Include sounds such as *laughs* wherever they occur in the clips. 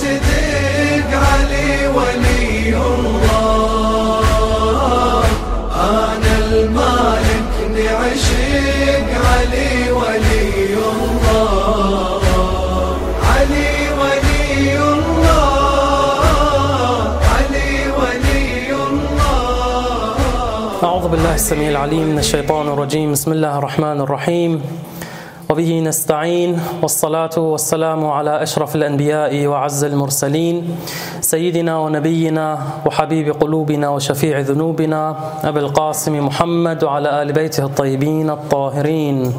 تذق علي ولي الله. أنا المالك نعشق علي ولي الله. علي ولي الله. علي ولي الله. أعوذ بالله السميع العليم من الشيطان الرجيم. بسم الله الرحمن الرحيم. وبه نستعين والصلاة والسلام على أشرف الأنبياء وعز المرسلين سيدنا ونبينا وحبيب قلوبنا وشفيع ذنوبنا أبي القاسم محمد وعلى آل بيته الطيبين الطاهرين.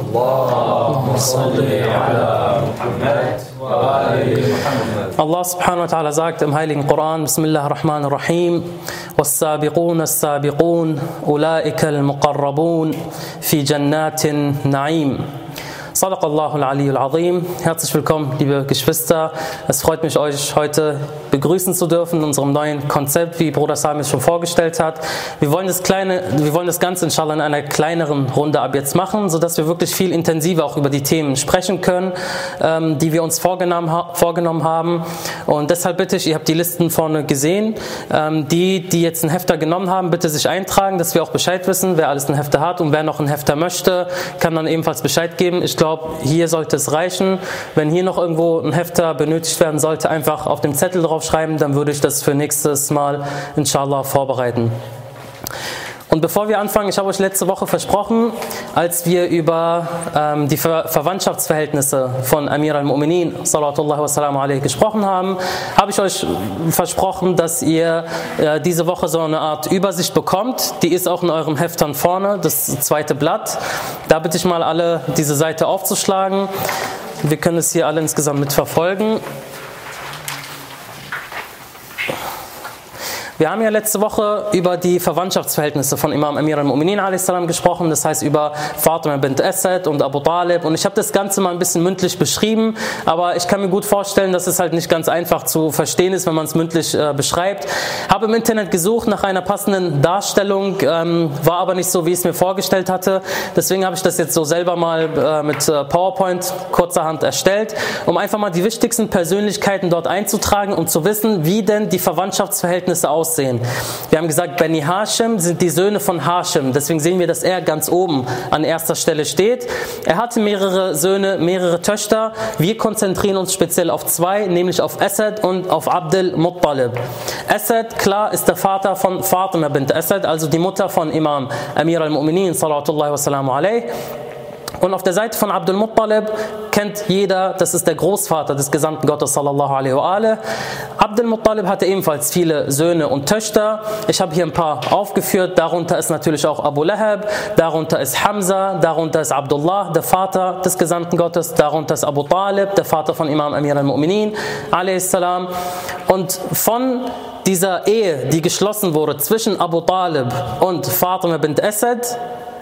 Allah subhanahu wa ta'ala sagt im Heiligen Koran, Bismillah ar-Rahman ar-Rahim, والسابقون السابقون أولئك المقربون في جنات النعيم. Sadaq Allahu al azim Herzlich willkommen, liebe Geschwister. Es freut mich, euch heute begrüßen zu dürfen in unserem neuen Konzept, wie Bruder Sami es schon vorgestellt hat. Wir wollen das, kleine, wir wollen das Ganze inshallah in einer kleineren Runde ab jetzt machen, sodass wir wirklich viel intensiver auch über die Themen sprechen können, ähm, die wir uns vorgenommen, vorgenommen haben. Und deshalb bitte ich, ihr habt die Listen vorne gesehen, ähm, die, die jetzt einen Hefter genommen haben, bitte sich eintragen, dass wir auch Bescheid wissen, wer alles einen Hefter hat und wer noch einen Hefter möchte, kann dann ebenfalls Bescheid geben. Ich glaube, glaube, hier sollte es reichen. Wenn hier noch irgendwo ein Hefter benötigt werden sollte, einfach auf dem Zettel drauf schreiben, dann würde ich das für nächstes Mal inshallah vorbereiten. Und bevor wir anfangen, ich habe euch letzte Woche versprochen, als wir über ähm, die Ver Verwandtschaftsverhältnisse von Amir al-Mu'minin sallallahu gesprochen haben, habe ich euch versprochen, dass ihr äh, diese Woche so eine Art Übersicht bekommt. Die ist auch in eurem Heftern vorne, das zweite Blatt. Da bitte ich mal alle, diese Seite aufzuschlagen. Wir können es hier alle insgesamt mitverfolgen. Wir haben ja letzte Woche über die Verwandtschaftsverhältnisse von Imam Amir al-Mu'minin gesprochen, das heißt über Fatima bint Asad und Abu Talib und ich habe das Ganze mal ein bisschen mündlich beschrieben, aber ich kann mir gut vorstellen, dass es halt nicht ganz einfach zu verstehen ist, wenn man es mündlich äh, beschreibt. Habe im Internet gesucht nach einer passenden Darstellung, ähm, war aber nicht so, wie ich es mir vorgestellt hatte. Deswegen habe ich das jetzt so selber mal äh, mit äh, PowerPoint kurzerhand erstellt, um einfach mal die wichtigsten Persönlichkeiten dort einzutragen, um zu wissen, wie denn die Verwandtschaftsverhältnisse aussehen aussehen. Wir haben gesagt, Beni Hashim sind die Söhne von Hashim. Deswegen sehen wir, dass er ganz oben an erster Stelle steht. Er hatte mehrere Söhne, mehrere Töchter. Wir konzentrieren uns speziell auf zwei, nämlich auf Asad und auf Abdel Muttalib. Asad, klar, ist der Vater von Fatima bint Asad, also die Mutter von Imam Amir al-Mu'minin, sallallahu alaihi und auf der Seite von Abdul Muttalib kennt jeder, das ist der Großvater des Gesandten Gottes sallallahu alaihi wa alaihi. Abdul Muttalib hatte ebenfalls viele Söhne und Töchter. Ich habe hier ein paar aufgeführt. Darunter ist natürlich auch Abu Lahab, darunter ist Hamza, darunter ist Abdullah, der Vater des Gesandten Gottes, darunter ist Abu Talib, der Vater von Imam Amir al-Mu'minin salam. Und von dieser Ehe, die geschlossen wurde zwischen Abu Talib und Fatima bint Asad,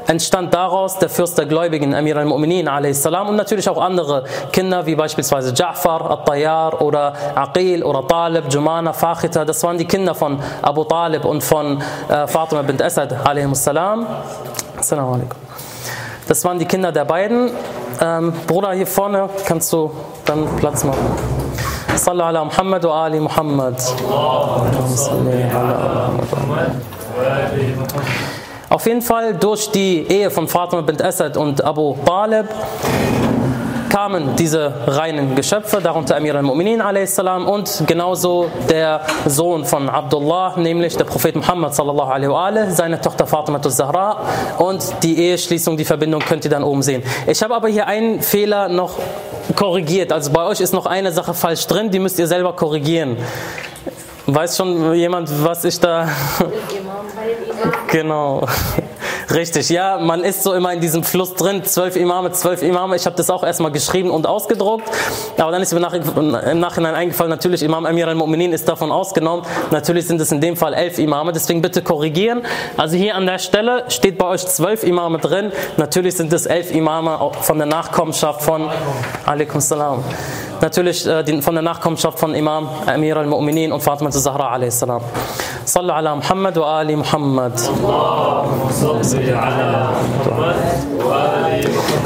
entstand daraus der Fürst der Gläubigen, Amir al-Mu'minin und natürlich auch andere Kinder, wie beispielsweise Ja'far, At-Tayyar oder Aqil oder Talib, Jumana, Fakhita. Das waren die Kinder von Abu Talib und von äh, Fatima bint Asad Assalamu alaikum. Das waren die Kinder der beiden. Ähm, Bruder, hier vorne kannst du dann Platz machen. Sallu ala Muhammad wa ali Muhammad. Sallu ala Muhammad. Auf jeden Fall durch die Ehe von Fatima bint Asad und Abu Talib kamen diese reinen Geschöpfe, darunter Amir al-Mu'minin und genauso der Sohn von Abdullah, nämlich der Prophet Muhammad sallallahu alaihi wa seine Tochter Fatima Zahra und die Eheschließung, die Verbindung könnt ihr dann oben sehen. Ich habe aber hier einen Fehler noch korrigiert, also bei euch ist noch eine Sache falsch drin, die müsst ihr selber korrigieren. Weiß schon jemand, was ich da... Genau. Richtig, ja, man ist so immer in diesem Fluss drin, zwölf Imame, zwölf Imame. Ich habe das auch erstmal geschrieben und ausgedruckt, aber dann ist mir nach, im Nachhinein eingefallen, natürlich Imam Amir al-Mu'minin ist davon ausgenommen. Natürlich sind es in dem Fall elf Imame, deswegen bitte korrigieren. Also hier an der Stelle steht bei euch zwölf Imame drin. Natürlich sind es elf Imame von der Nachkommenschaft von Alaikum Salam. Natürlich äh, von der Nachkommenschaft von Imam Amir al-Mu'minin und Fatima Zahra a.s. Sallu ala Muhammad wa ali Muhammad.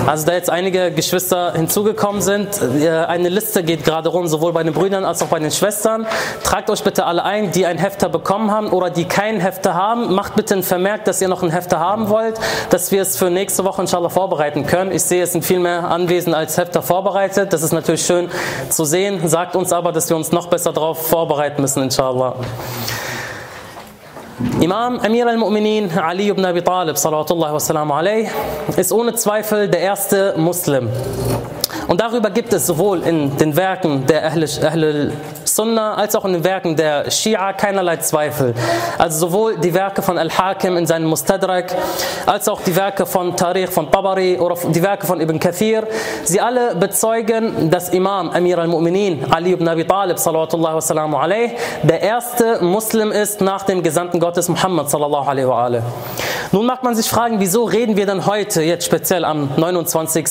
Also da jetzt einige Geschwister hinzugekommen sind, äh, eine Liste geht gerade rum, sowohl bei den Brüdern als auch bei den Schwestern. Tragt euch bitte alle ein, die einen Hefter bekommen haben oder die keinen Hefter haben. Macht bitte ein Vermerk, dass ihr noch einen Hefter haben wollt, dass wir es für nächste Woche inshallah vorbereiten können. Ich sehe, es sind viel mehr Anwesen als Hefter vorbereitet. Das ist natürlich schön zu sehen. Sagt uns aber, dass wir uns noch besser darauf vorbereiten müssen, inshallah. Imam Amir al-Mu'minin Ali ibn Abi Talib, salawatullah wa salam alayh, ist ohne Zweifel der erste Muslim. Und darüber gibt es sowohl in den Werken der Ahl Sunnah als auch in den Werken der Shia keinerlei Zweifel. Also sowohl die Werke von Al-Hakim in seinem Mustadrak, als auch die Werke von Tariq von Tabari oder die Werke von Ibn Kathir. Sie alle bezeugen, dass Imam Amir al-Mu'minin Ali ibn Abi Talib sallallahu wasallam alayh, der erste Muslim ist nach dem Gesandten Gottes Muhammad sallallahu alaihi wa alayh. Nun mag man sich fragen, wieso reden wir dann heute, jetzt speziell am 29.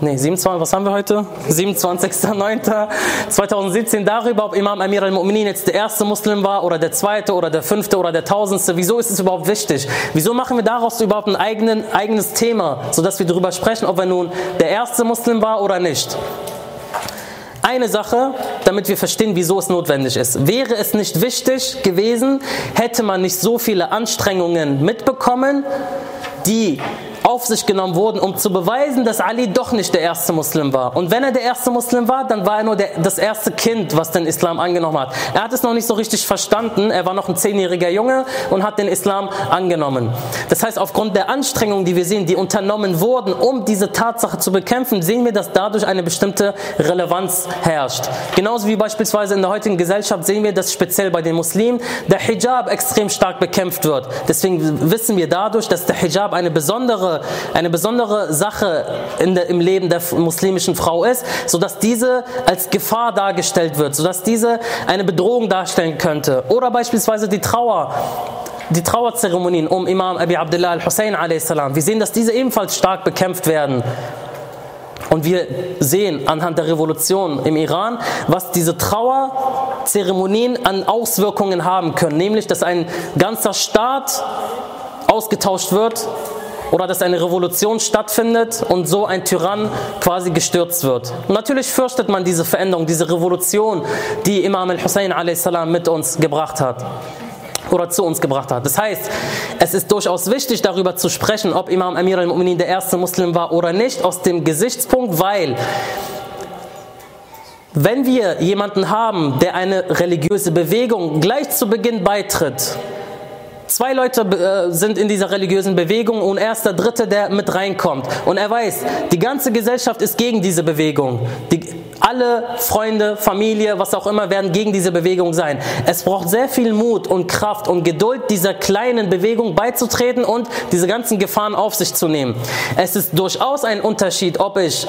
Nee, 27, was haben wir heute? 27.09.2017 darüber, ob Imam Amir al-Mu'minin jetzt der erste Muslim war oder der zweite oder der fünfte oder der tausendste. Wieso ist es überhaupt wichtig? Wieso machen wir daraus überhaupt ein eigenen, eigenes Thema, sodass wir darüber sprechen, ob er nun der erste Muslim war oder nicht? Eine Sache, damit wir verstehen, wieso es notwendig ist. Wäre es nicht wichtig gewesen, hätte man nicht so viele Anstrengungen mitbekommen, die auf sich genommen wurden, um zu beweisen, dass Ali doch nicht der erste Muslim war. Und wenn er der erste Muslim war, dann war er nur der, das erste Kind, was den Islam angenommen hat. Er hat es noch nicht so richtig verstanden. Er war noch ein zehnjähriger Junge und hat den Islam angenommen. Das heißt, aufgrund der Anstrengungen, die wir sehen, die unternommen wurden, um diese Tatsache zu bekämpfen, sehen wir, dass dadurch eine bestimmte Relevanz herrscht. Genauso wie beispielsweise in der heutigen Gesellschaft sehen wir, dass speziell bei den Muslimen der Hijab extrem stark bekämpft wird. Deswegen wissen wir dadurch, dass der Hijab eine besondere eine besondere Sache der, im Leben der muslimischen Frau ist, sodass diese als Gefahr dargestellt wird, sodass diese eine Bedrohung darstellen könnte. Oder beispielsweise die Trauer die Trauerzeremonien um Imam Abi Abdullah al-Hussein a.s. Wir sehen, dass diese ebenfalls stark bekämpft werden. Und wir sehen anhand der Revolution im Iran, was diese Trauerzeremonien an Auswirkungen haben können. Nämlich, dass ein ganzer Staat ausgetauscht wird oder dass eine Revolution stattfindet und so ein Tyrann quasi gestürzt wird. Und natürlich fürchtet man diese Veränderung, diese Revolution, die Imam al-Hussein mit uns gebracht hat oder zu uns gebracht hat. Das heißt, es ist durchaus wichtig, darüber zu sprechen, ob Imam Amir al-Mu'minin der erste Muslim war oder nicht, aus dem Gesichtspunkt, weil wenn wir jemanden haben, der eine religiöse Bewegung gleich zu Beginn beitritt, Zwei Leute äh, sind in dieser religiösen Bewegung und er ist der Dritte, der mit reinkommt. Und er weiß, die ganze Gesellschaft ist gegen diese Bewegung. Die, alle Freunde, Familie, was auch immer, werden gegen diese Bewegung sein. Es braucht sehr viel Mut und Kraft und Geduld, dieser kleinen Bewegung beizutreten und diese ganzen Gefahren auf sich zu nehmen. Es ist durchaus ein Unterschied, ob ich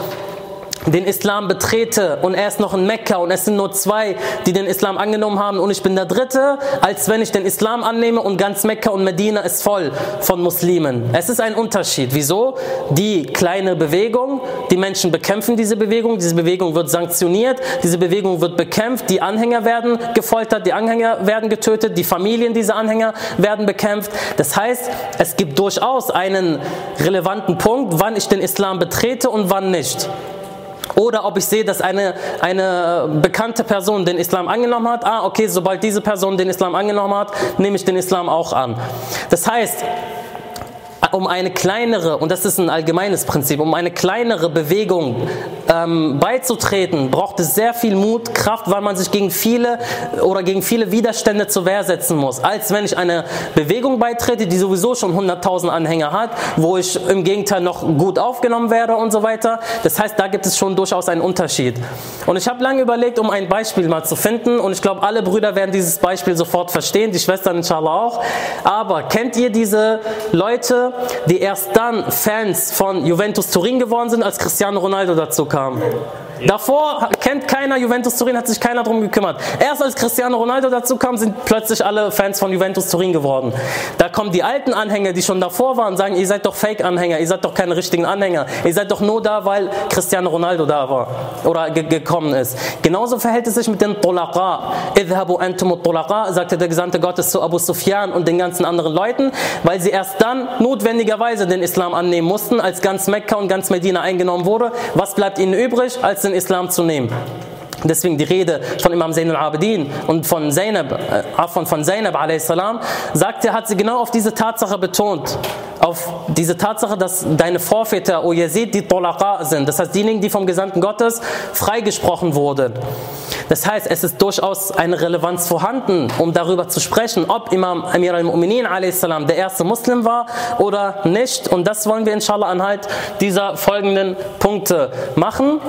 den Islam betrete und er ist noch in Mekka und es sind nur zwei, die den Islam angenommen haben und ich bin der Dritte, als wenn ich den Islam annehme und ganz Mekka und Medina ist voll von Muslimen. Es ist ein Unterschied. Wieso? Die kleine Bewegung, die Menschen bekämpfen diese Bewegung, diese Bewegung wird sanktioniert, diese Bewegung wird bekämpft, die Anhänger werden gefoltert, die Anhänger werden getötet, die Familien dieser Anhänger werden bekämpft. Das heißt, es gibt durchaus einen relevanten Punkt, wann ich den Islam betrete und wann nicht. Oder ob ich sehe, dass eine, eine bekannte Person den Islam angenommen hat. Ah, okay, sobald diese Person den Islam angenommen hat, nehme ich den Islam auch an. Das heißt, um eine kleinere, und das ist ein allgemeines Prinzip, um eine kleinere Bewegung ähm, beizutreten, braucht es sehr viel Mut, Kraft, weil man sich gegen viele oder gegen viele Widerstände zur Wehr setzen muss. Als wenn ich eine Bewegung beitrete, die sowieso schon 100.000 Anhänger hat, wo ich im Gegenteil noch gut aufgenommen werde und so weiter. Das heißt, da gibt es schon durchaus einen Unterschied. Und ich habe lange überlegt, um ein Beispiel mal zu finden, und ich glaube, alle Brüder werden dieses Beispiel sofort verstehen, die Schwestern inshallah auch. Aber kennt ihr diese Leute, die erst dann Fans von Juventus Turin geworden sind, als Cristiano Ronaldo dazu kam. Davor kennt keiner Juventus Turin, hat sich keiner drum gekümmert. Erst als Cristiano Ronaldo dazu kam, sind plötzlich alle Fans von Juventus Turin geworden. Da kommen die alten Anhänger, die schon davor waren, sagen, ihr seid doch Fake-Anhänger, ihr seid doch keine richtigen Anhänger. Ihr seid doch nur da, weil Cristiano Ronaldo da war oder ge gekommen ist. Genauso verhält es sich mit den Tulaqa. Idhabu antum Tulaqa, sagte der Gesandte Gottes zu Abu Sufyan und den ganzen anderen Leuten, weil sie erst dann notwendigerweise den Islam annehmen mussten, als ganz Mekka und ganz Medina eingenommen wurde. Was bleibt ihnen übrig, als den Islam zu nehmen? Deswegen die Rede von Imam Zain al-Abidin und von Zainab, äh, von, von Zainab a.s. sagt er, hat sie genau auf diese Tatsache betont. Auf diese Tatsache, dass deine Vorväter, O Yazid, die Tolaqa sind. Das heißt, diejenigen, die vom Gesandten Gottes freigesprochen wurden. Das heißt, es ist durchaus eine Relevanz vorhanden, um darüber zu sprechen, ob Imam Amir al-Mu'minin a.s. der erste Muslim war oder nicht. Und das wollen wir inshallah anhand dieser folgenden Punkte machen.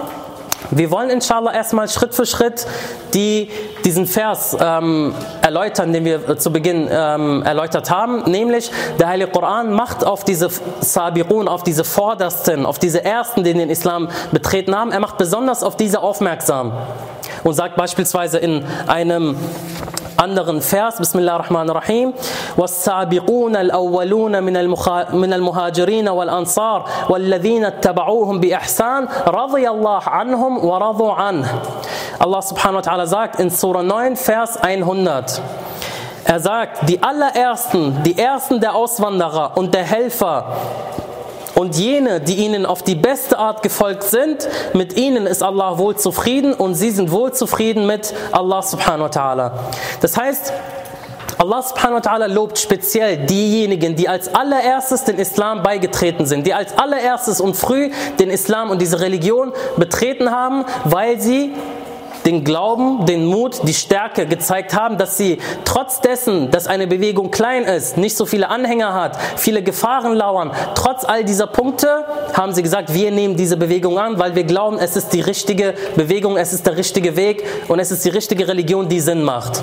Wir wollen inshallah erstmal Schritt für Schritt die, diesen Vers ähm, erläutern, den wir zu Beginn ähm, erläutert haben, nämlich der Heilige Koran macht auf diese Sabirun, auf diese Vordersten, auf diese Ersten, die den Islam betreten haben, er macht besonders auf diese aufmerksam und sagt beispielsweise in einem anderen Vers, Bismillah ar-Rahman ar-Rahim, وَالسَّابِقُونَ الْأَوَّلُونَ مِنَ الْمُهَاجِرِينَ وَالْأَنصَارِ وَالَّذِينَ اتَّبَعُوهُم بِإِحْسَانٍ رَضِيَ اللَّهُ عَنْهُمْ وَرَضُوا عَنْهُ Allah subhanahu wa ta'ala sagt in Surah 9, Vers 100, er sagt, die allerersten, die ersten der Auswanderer und der Helfer, und jene, die ihnen auf die beste Art gefolgt sind, mit ihnen ist Allah wohl zufrieden und sie sind wohl zufrieden mit Allah subhanahu wa ta'ala. Das heißt, Allah subhanahu wa ta'ala lobt speziell diejenigen, die als allererstes den Islam beigetreten sind, die als allererstes und früh den Islam und diese Religion betreten haben, weil sie den Glauben, den Mut, die Stärke gezeigt haben, dass sie trotz dessen, dass eine Bewegung klein ist, nicht so viele Anhänger hat, viele Gefahren lauern, trotz all dieser Punkte haben sie gesagt, wir nehmen diese Bewegung an, weil wir glauben, es ist die richtige Bewegung, es ist der richtige Weg und es ist die richtige Religion, die Sinn macht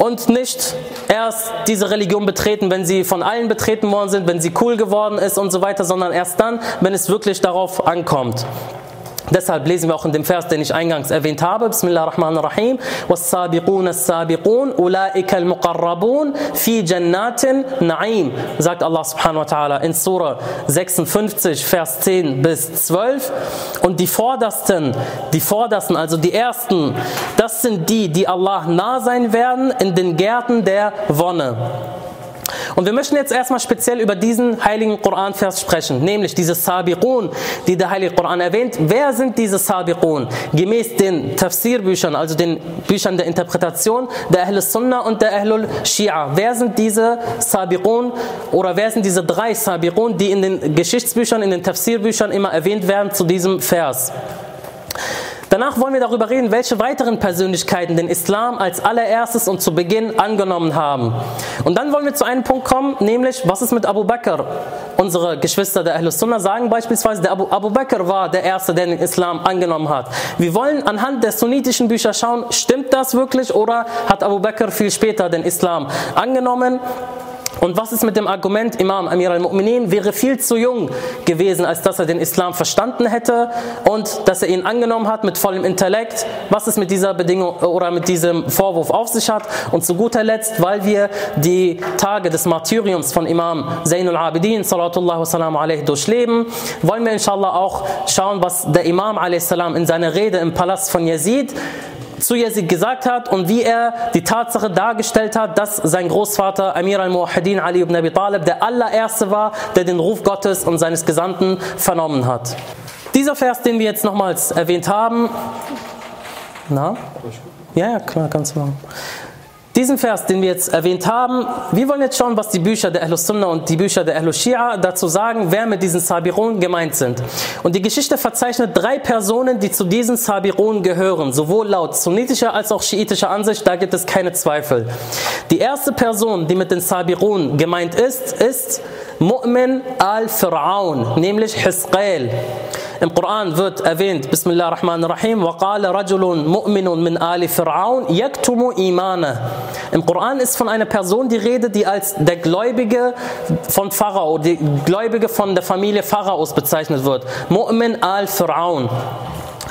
und nicht erst diese Religion betreten, wenn sie von allen betreten worden sind, wenn sie cool geworden ist und so weiter, sondern erst dann, wenn es wirklich darauf ankommt. Deshalb lesen wir auch in dem Vers, den ich eingangs erwähnt habe, Bismillah ar-Rahman ar-Rahim, وَالسَّابِقُونَ السَّابِقُونَ أُولَٰئِكَ الْمُقَرَّبُونَ فِي جَنَّاتٍ نَعِيمٍ sagt Allah subhanahu wa ta'ala in Surah 56, Vers 10 bis 12. Und die Vordersten, die Vordersten, also die Ersten, das sind die, die Allah nah sein werden in den Gärten der Wonne. Und wir möchten jetzt erstmal speziell über diesen heiligen Koranvers sprechen, nämlich diese Sabiqun, die der heilige Koran erwähnt. Wer sind diese Sabiqun? Gemäß den Tafsirbüchern, also den Büchern der Interpretation der Ahl Sunnah und der Ahlul Shia. Wer sind diese Sabiqun oder wer sind diese drei Sabiqun, die in den Geschichtsbüchern, in den Tafsirbüchern immer erwähnt werden zu diesem Vers? Danach wollen wir darüber reden, welche weiteren Persönlichkeiten den Islam als allererstes und zu Beginn angenommen haben. Und dann wollen wir zu einem Punkt kommen, nämlich was ist mit Abu Bakr? Unsere Geschwister der Ahlus Sunnah sagen beispielsweise, der Abu, Abu Bakr war der Erste, der den Islam angenommen hat. Wir wollen anhand der sunnitischen Bücher schauen, stimmt das wirklich oder hat Abu Bakr viel später den Islam angenommen? Und was ist mit dem Argument, Imam Amir al-Mu'minin wäre viel zu jung gewesen, als dass er den Islam verstanden hätte und dass er ihn angenommen hat mit vollem Intellekt? Was es mit dieser Bedingung oder mit diesem Vorwurf auf sich hat? Und zu guter Letzt, weil wir die Tage des Martyriums von Imam Zainul Abidin, salatullah wa alaihi, durchleben, wollen wir inshallah auch schauen, was der Imam salam in seiner Rede im Palast von Yazid zu Yazid gesagt hat und wie er die Tatsache dargestellt hat, dass sein Großvater Amir al-Muwahidin Ali ibn Abi Talib der allererste war, der den Ruf Gottes und seines Gesandten vernommen hat. Dieser Vers, den wir jetzt nochmals erwähnt haben, na? Ja, ja, klar, ganz genau. Diesen Vers, den wir jetzt erwähnt haben, wir wollen jetzt schauen, was die Bücher der Ahlus Sunnah und die Bücher der Ahlus Shia dazu sagen, wer mit diesen Sabirun gemeint sind. Und die Geschichte verzeichnet drei Personen, die zu diesen Sabirun gehören, sowohl laut sunnitischer als auch schiitischer Ansicht, da gibt es keine Zweifel. Die erste Person, die mit den Sabirun gemeint ist, ist Mu'min al-Fir'aun, nämlich Hisqail. Im Koran wird erwähnt, Bismillah ar-Rahman ar-Rahim, وَقَالَ رَجُلٌ مُؤْمِنٌ مِنْ آلِ فِرْعَوْنَ يَكْتُمُ إِيمَانَهُ Im Koran ist von einer Person die Rede, die als der Gläubige von Pharao, die Gläubige von der Familie Pharaos bezeichnet wird. Mu'min al-Fir'aun.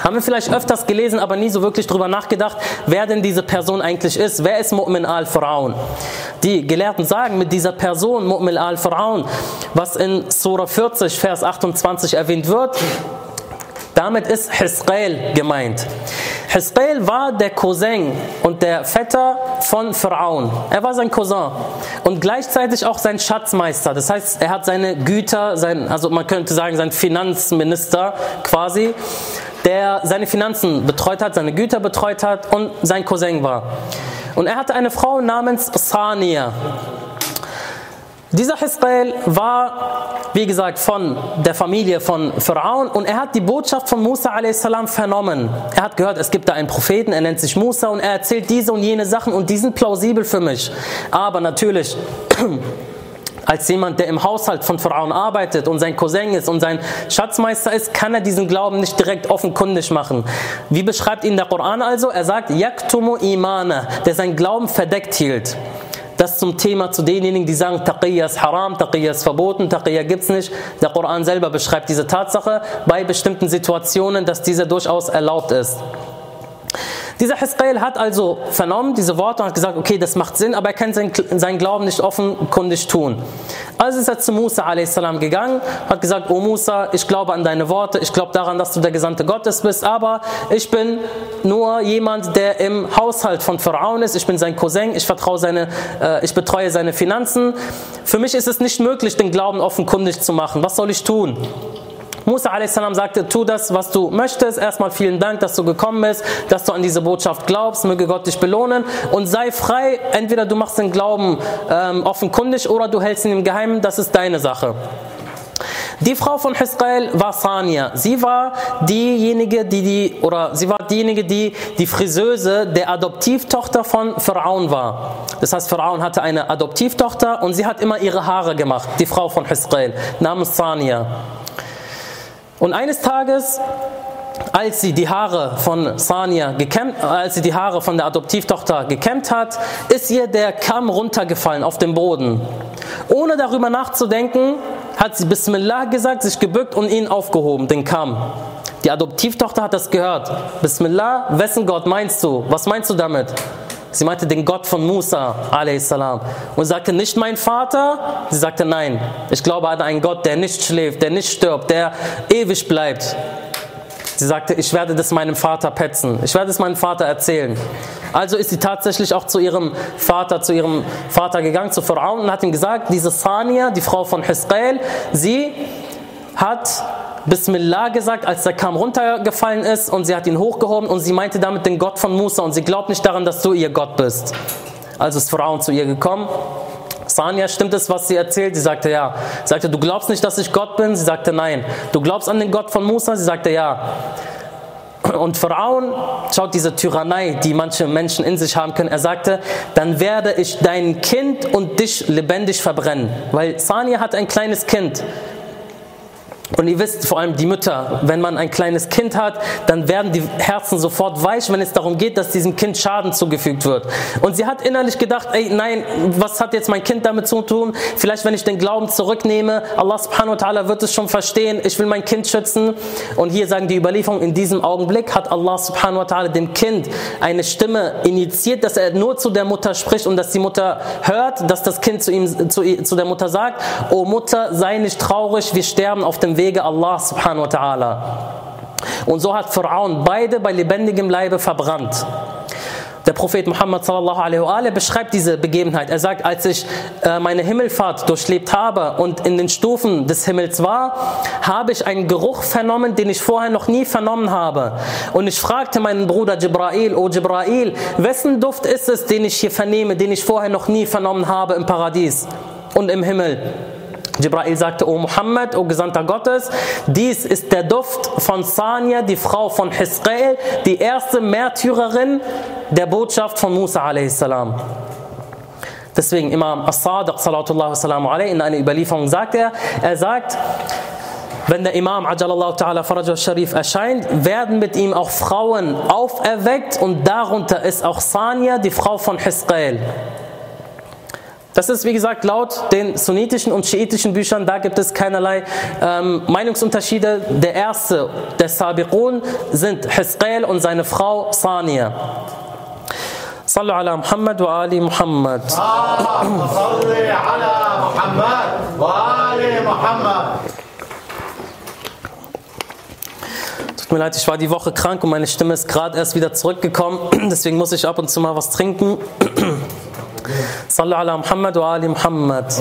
Haben wir vielleicht öfters gelesen, aber nie so wirklich drüber nachgedacht, wer denn diese Person eigentlich ist. Wer ist Mu'min al-Fir'aun? Die Gelehrten sagen mit dieser Person, Mu'min al-Fir'aun, was in Surah 40, Vers 28 erwähnt wird, damit ist Hisqail gemeint. Hisqail war der Cousin und der Vetter von Pharaon. Er war sein Cousin und gleichzeitig auch sein Schatzmeister. Das heißt, er hat seine Güter, sein, also man könnte sagen, sein Finanzminister quasi, der seine Finanzen betreut hat, seine Güter betreut hat und sein Cousin war. Und er hatte eine Frau namens Sania. Dieser Hisqail war, wie gesagt, von der Familie von Pharaon und er hat die Botschaft von Musa a.s. vernommen. Er hat gehört, es gibt da einen Propheten, er nennt sich Musa und er erzählt diese und jene Sachen und die sind plausibel für mich. Aber natürlich, als jemand, der im Haushalt von Pharaon arbeitet und sein Cousin ist und sein Schatzmeister ist, kann er diesen Glauben nicht direkt offenkundig machen. Wie beschreibt ihn der Koran also? Er sagt, Yaktumu imana, der sein Glauben verdeckt hielt. Das zum Thema zu denjenigen, die sagen, Taqiyya ist haram, Taqiyya ist verboten, Taqiyya gibt es nicht. Der Koran selber beschreibt diese Tatsache bei bestimmten Situationen, dass diese durchaus erlaubt ist. Dieser Hisqail hat also vernommen diese Worte und hat gesagt, okay, das macht Sinn, aber er kann seinen, Glauben nicht offenkundig tun. Also ist er zu Musa a.s. gegangen, hat gesagt, oh Musa, ich glaube an deine Worte, ich glaube daran, dass du der Gesandte Gottes bist, aber ich bin nur jemand, der im Haushalt von Pharaon ist, ich bin sein Cousin, ich vertraue seine, äh, ich betreue seine Finanzen. Für mich ist es nicht möglich, den Glauben offenkundig zu machen. Was soll ich tun? Musa a.s. sagte, tu das, was du möchtest. Erstmal vielen Dank, dass du gekommen bist, dass du an diese Botschaft glaubst. Möge Gott dich belohnen und sei frei. Entweder du machst den Glauben ähm, offenkundig oder du hältst ihn im Geheimen. Das ist deine Sache. Die Frau von Hisqail war Sania. Sie war diejenige, die die oder sie war diejenige, die die Friseuse der Adoptivtochter von Pharaon war. Das heißt, Pharaon hatte eine Adoptivtochter und sie hat immer ihre Haare gemacht. Die Frau von Hisqail namens Sania. Und eines Tages, als sie die Haare von Sania gekämmt, als sie die Haare von der Adoptivtochter gekämmt hat, ist ihr der Kamm runtergefallen auf den Boden. Ohne darüber nachzudenken, hat sie Bismillah gesagt, sich gebückt und ihn aufgehoben, den Kamm. Die Adoptivtochter hat das gehört. Bismillah, wessen Gott meinst du? Was meinst du damit? Sie meinte den Gott von Musa a.s. und sagte nicht mein Vater. Sie sagte nein, ich glaube an einen Gott, der nicht schläft, der nicht stirbt, der ewig bleibt. Sie sagte, ich werde das meinem Vater petzen, ich werde es meinem Vater erzählen. Also ist sie tatsächlich auch zu ihrem Vater, zu ihrem Vater gegangen, zu Pharaon und hat ihm gesagt, diese Sania, die Frau von Hisqail, sie hat Bismillah gesagt, als der Kamm runtergefallen ist und sie hat ihn hochgehoben und sie meinte damit den Gott von Musa und sie glaubt nicht daran, dass du ihr Gott bist. Also ist Frauen zu ihr gekommen. Sania, stimmt es, was sie erzählt? Sie sagte ja. Sie sagte, du glaubst nicht, dass ich Gott bin? Sie sagte nein. Du glaubst an den Gott von Musa? Sie sagte ja. Und Pharaon schaut diese Tyrannei, die manche Menschen in sich haben können. Er sagte, dann werde ich dein Kind und dich lebendig verbrennen. Weil Sania hat ein kleines Kind. Und ihr wisst, vor allem die Mütter, wenn man ein kleines Kind hat, dann werden die Herzen sofort weich, wenn es darum geht, dass diesem Kind Schaden zugefügt wird. Und sie hat innerlich gedacht, ey, nein, was hat jetzt mein Kind damit zu tun? Vielleicht, wenn ich den Glauben zurücknehme, Allah subhanahu wa ta'ala wird es schon verstehen, ich will mein Kind schützen. Und hier sagen die Überlieferungen, in diesem Augenblick hat Allah subhanahu wa ta'ala dem Kind eine Stimme initiiert, dass er nur zu der Mutter spricht und dass die Mutter hört, dass das Kind zu, ihm, zu, zu der Mutter sagt, oh Mutter, sei nicht traurig, wir sterben auf dem Wege Allah subhanahu wa ta'ala. Und so hat Pharaon beide bei lebendigem Leibe verbrannt. Der Prophet Muhammad sallallahu alaihi wa beschreibt diese Begebenheit. Er sagt, als ich äh, meine Himmelfahrt durchlebt habe und in den Stufen des Himmels war, habe ich einen Geruch vernommen, den ich vorher noch nie vernommen habe. Und ich fragte meinen Bruder Jibrail, O Jibrail, wessen Duft ist es, den ich hier vernehme, den ich vorher noch nie vernommen habe im Paradies und im Himmel? Jibrail sagte, O Muhammad, O Gesandter Gottes, dies ist der Duft von Sania, die Frau von Hisqail, die erste Märtyrerin der Botschaft von Musa a.s. Deswegen Imam As-Sadiq in einer Überlieferung sagt er, er sagt, wenn der Imam Ajalallahu Ta'ala Faraj al-Sharif erscheint, werden mit ihm auch Frauen auferweckt und darunter ist auch Sania, die Frau von Hisqael. Das ist, wie gesagt, laut den sunnitischen und schiitischen Büchern, da gibt es keinerlei ähm, Meinungsunterschiede. Der erste, der Sabiqun, sind Hisqael und seine Frau Sania. صلوا على محمد وآل محمد اللهم صل على محمد وآل محمد Tut mir leid, ich war die Woche krank und meine Stimme ist gerade erst wieder zurückgekommen. *clears throat* Deswegen muss ich ab und zu mal was trinken. *clears throat* صل على محمد وآل محمد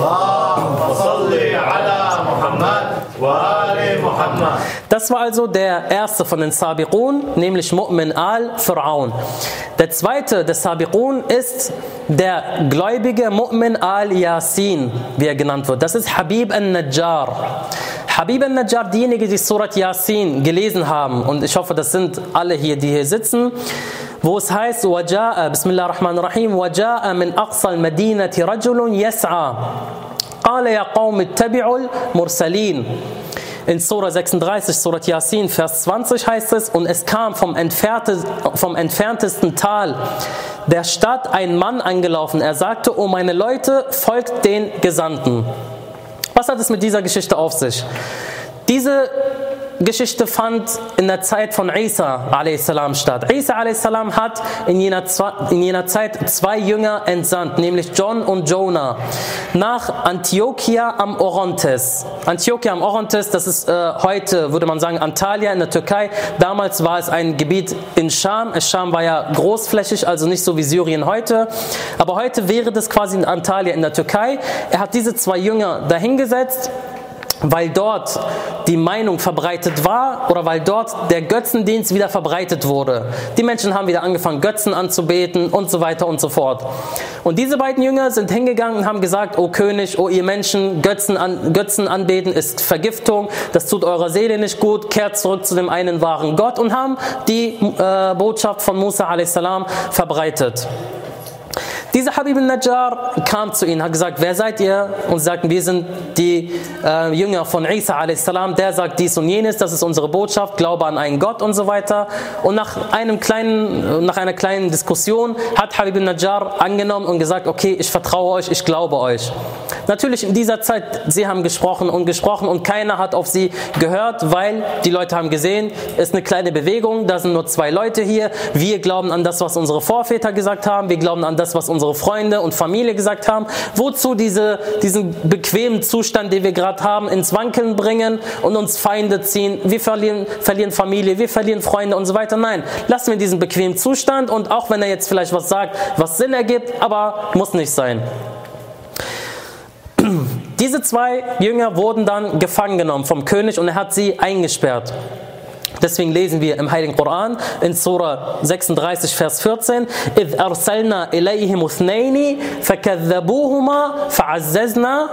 Das war also der erste von den Sabiqun, nämlich Mu'min al-Fir'aun. Der zweite der Sabiqun ist der gläubige Mu'min al-Yasin, wie er genannt wird. Das ist Habib al-Najjar. Habib al-Najjar, diejenigen, die Surat Yasin gelesen haben, und ich hoffe, das sind alle hier, die hier sitzen, wo es heißt, وَجَاءَ بسم الله الرحمن الرحيم وَجَاءَ مِنْ أَقْصَى الْمَدِينَةِ رَجُلٌ يَسْعَى قال يا قوم اتبعوا المرسلين in Surah 36, Surah Yasin, Vers 20 heißt es, und es kam vom, entfernte, vom entferntesten Tal der Stadt ein Mann angelaufen. Er sagte, oh meine Leute, folgt den Gesandten. Was hat es mit dieser Geschichte auf sich? Diese Geschichte fand in der Zeit von Isa a.s. statt. Isa a.s. hat in jener, in jener Zeit zwei Jünger entsandt, nämlich John und Jonah, nach Antiochia am Orontes. Antiochia am Orontes, das ist äh, heute, würde man sagen, Antalya in der Türkei. Damals war es ein Gebiet in Scham. Scham war ja großflächig, also nicht so wie Syrien heute. Aber heute wäre das quasi in Antalya in der Türkei. Er hat diese zwei Jünger dahingesetzt weil dort die Meinung verbreitet war oder weil dort der Götzendienst wieder verbreitet wurde. Die Menschen haben wieder angefangen, Götzen anzubeten und so weiter und so fort. Und diese beiden Jünger sind hingegangen und haben gesagt, O König, o ihr Menschen, Götzen, an, Götzen anbeten ist Vergiftung, das tut eurer Seele nicht gut, kehrt zurück zu dem einen wahren Gott und haben die äh, Botschaft von Musa a.s. verbreitet. Dieser Habib al-Najjar kam zu ihnen, hat gesagt, wer seid ihr? Und sagten, wir sind die äh, Jünger von Isa a.s. Der sagt dies und jenes, das ist unsere Botschaft, Glaube an einen Gott und so weiter. Und nach, einem kleinen, nach einer kleinen Diskussion hat Habib al-Najjar angenommen und gesagt, okay, ich vertraue euch, ich glaube euch. Natürlich in dieser Zeit, sie haben gesprochen und gesprochen und keiner hat auf sie gehört, weil die Leute haben gesehen, es ist eine kleine Bewegung, da sind nur zwei Leute hier. Wir glauben an das, was unsere Vorväter gesagt haben, wir glauben an das, was unsere Freunde und Familie gesagt haben, wozu diese, diesen bequemen Zustand, den wir gerade haben, ins Wankeln bringen und uns Feinde ziehen. Wir verlieren, verlieren Familie, wir verlieren Freunde und so weiter. Nein, lassen wir diesen bequemen Zustand und auch wenn er jetzt vielleicht was sagt, was Sinn ergibt, aber muss nicht sein. Diese zwei Jünger wurden dann gefangen genommen vom König und er hat sie eingesperrt. Deswegen lesen wir im Heiligen Koran in Surah 36, Vers 14, إِذْ أَرْسَلْنَا إِلَيْهِمُ اثْنَيْنِ فَكَذَّبُوهُمَا فَعَزَّزْنَا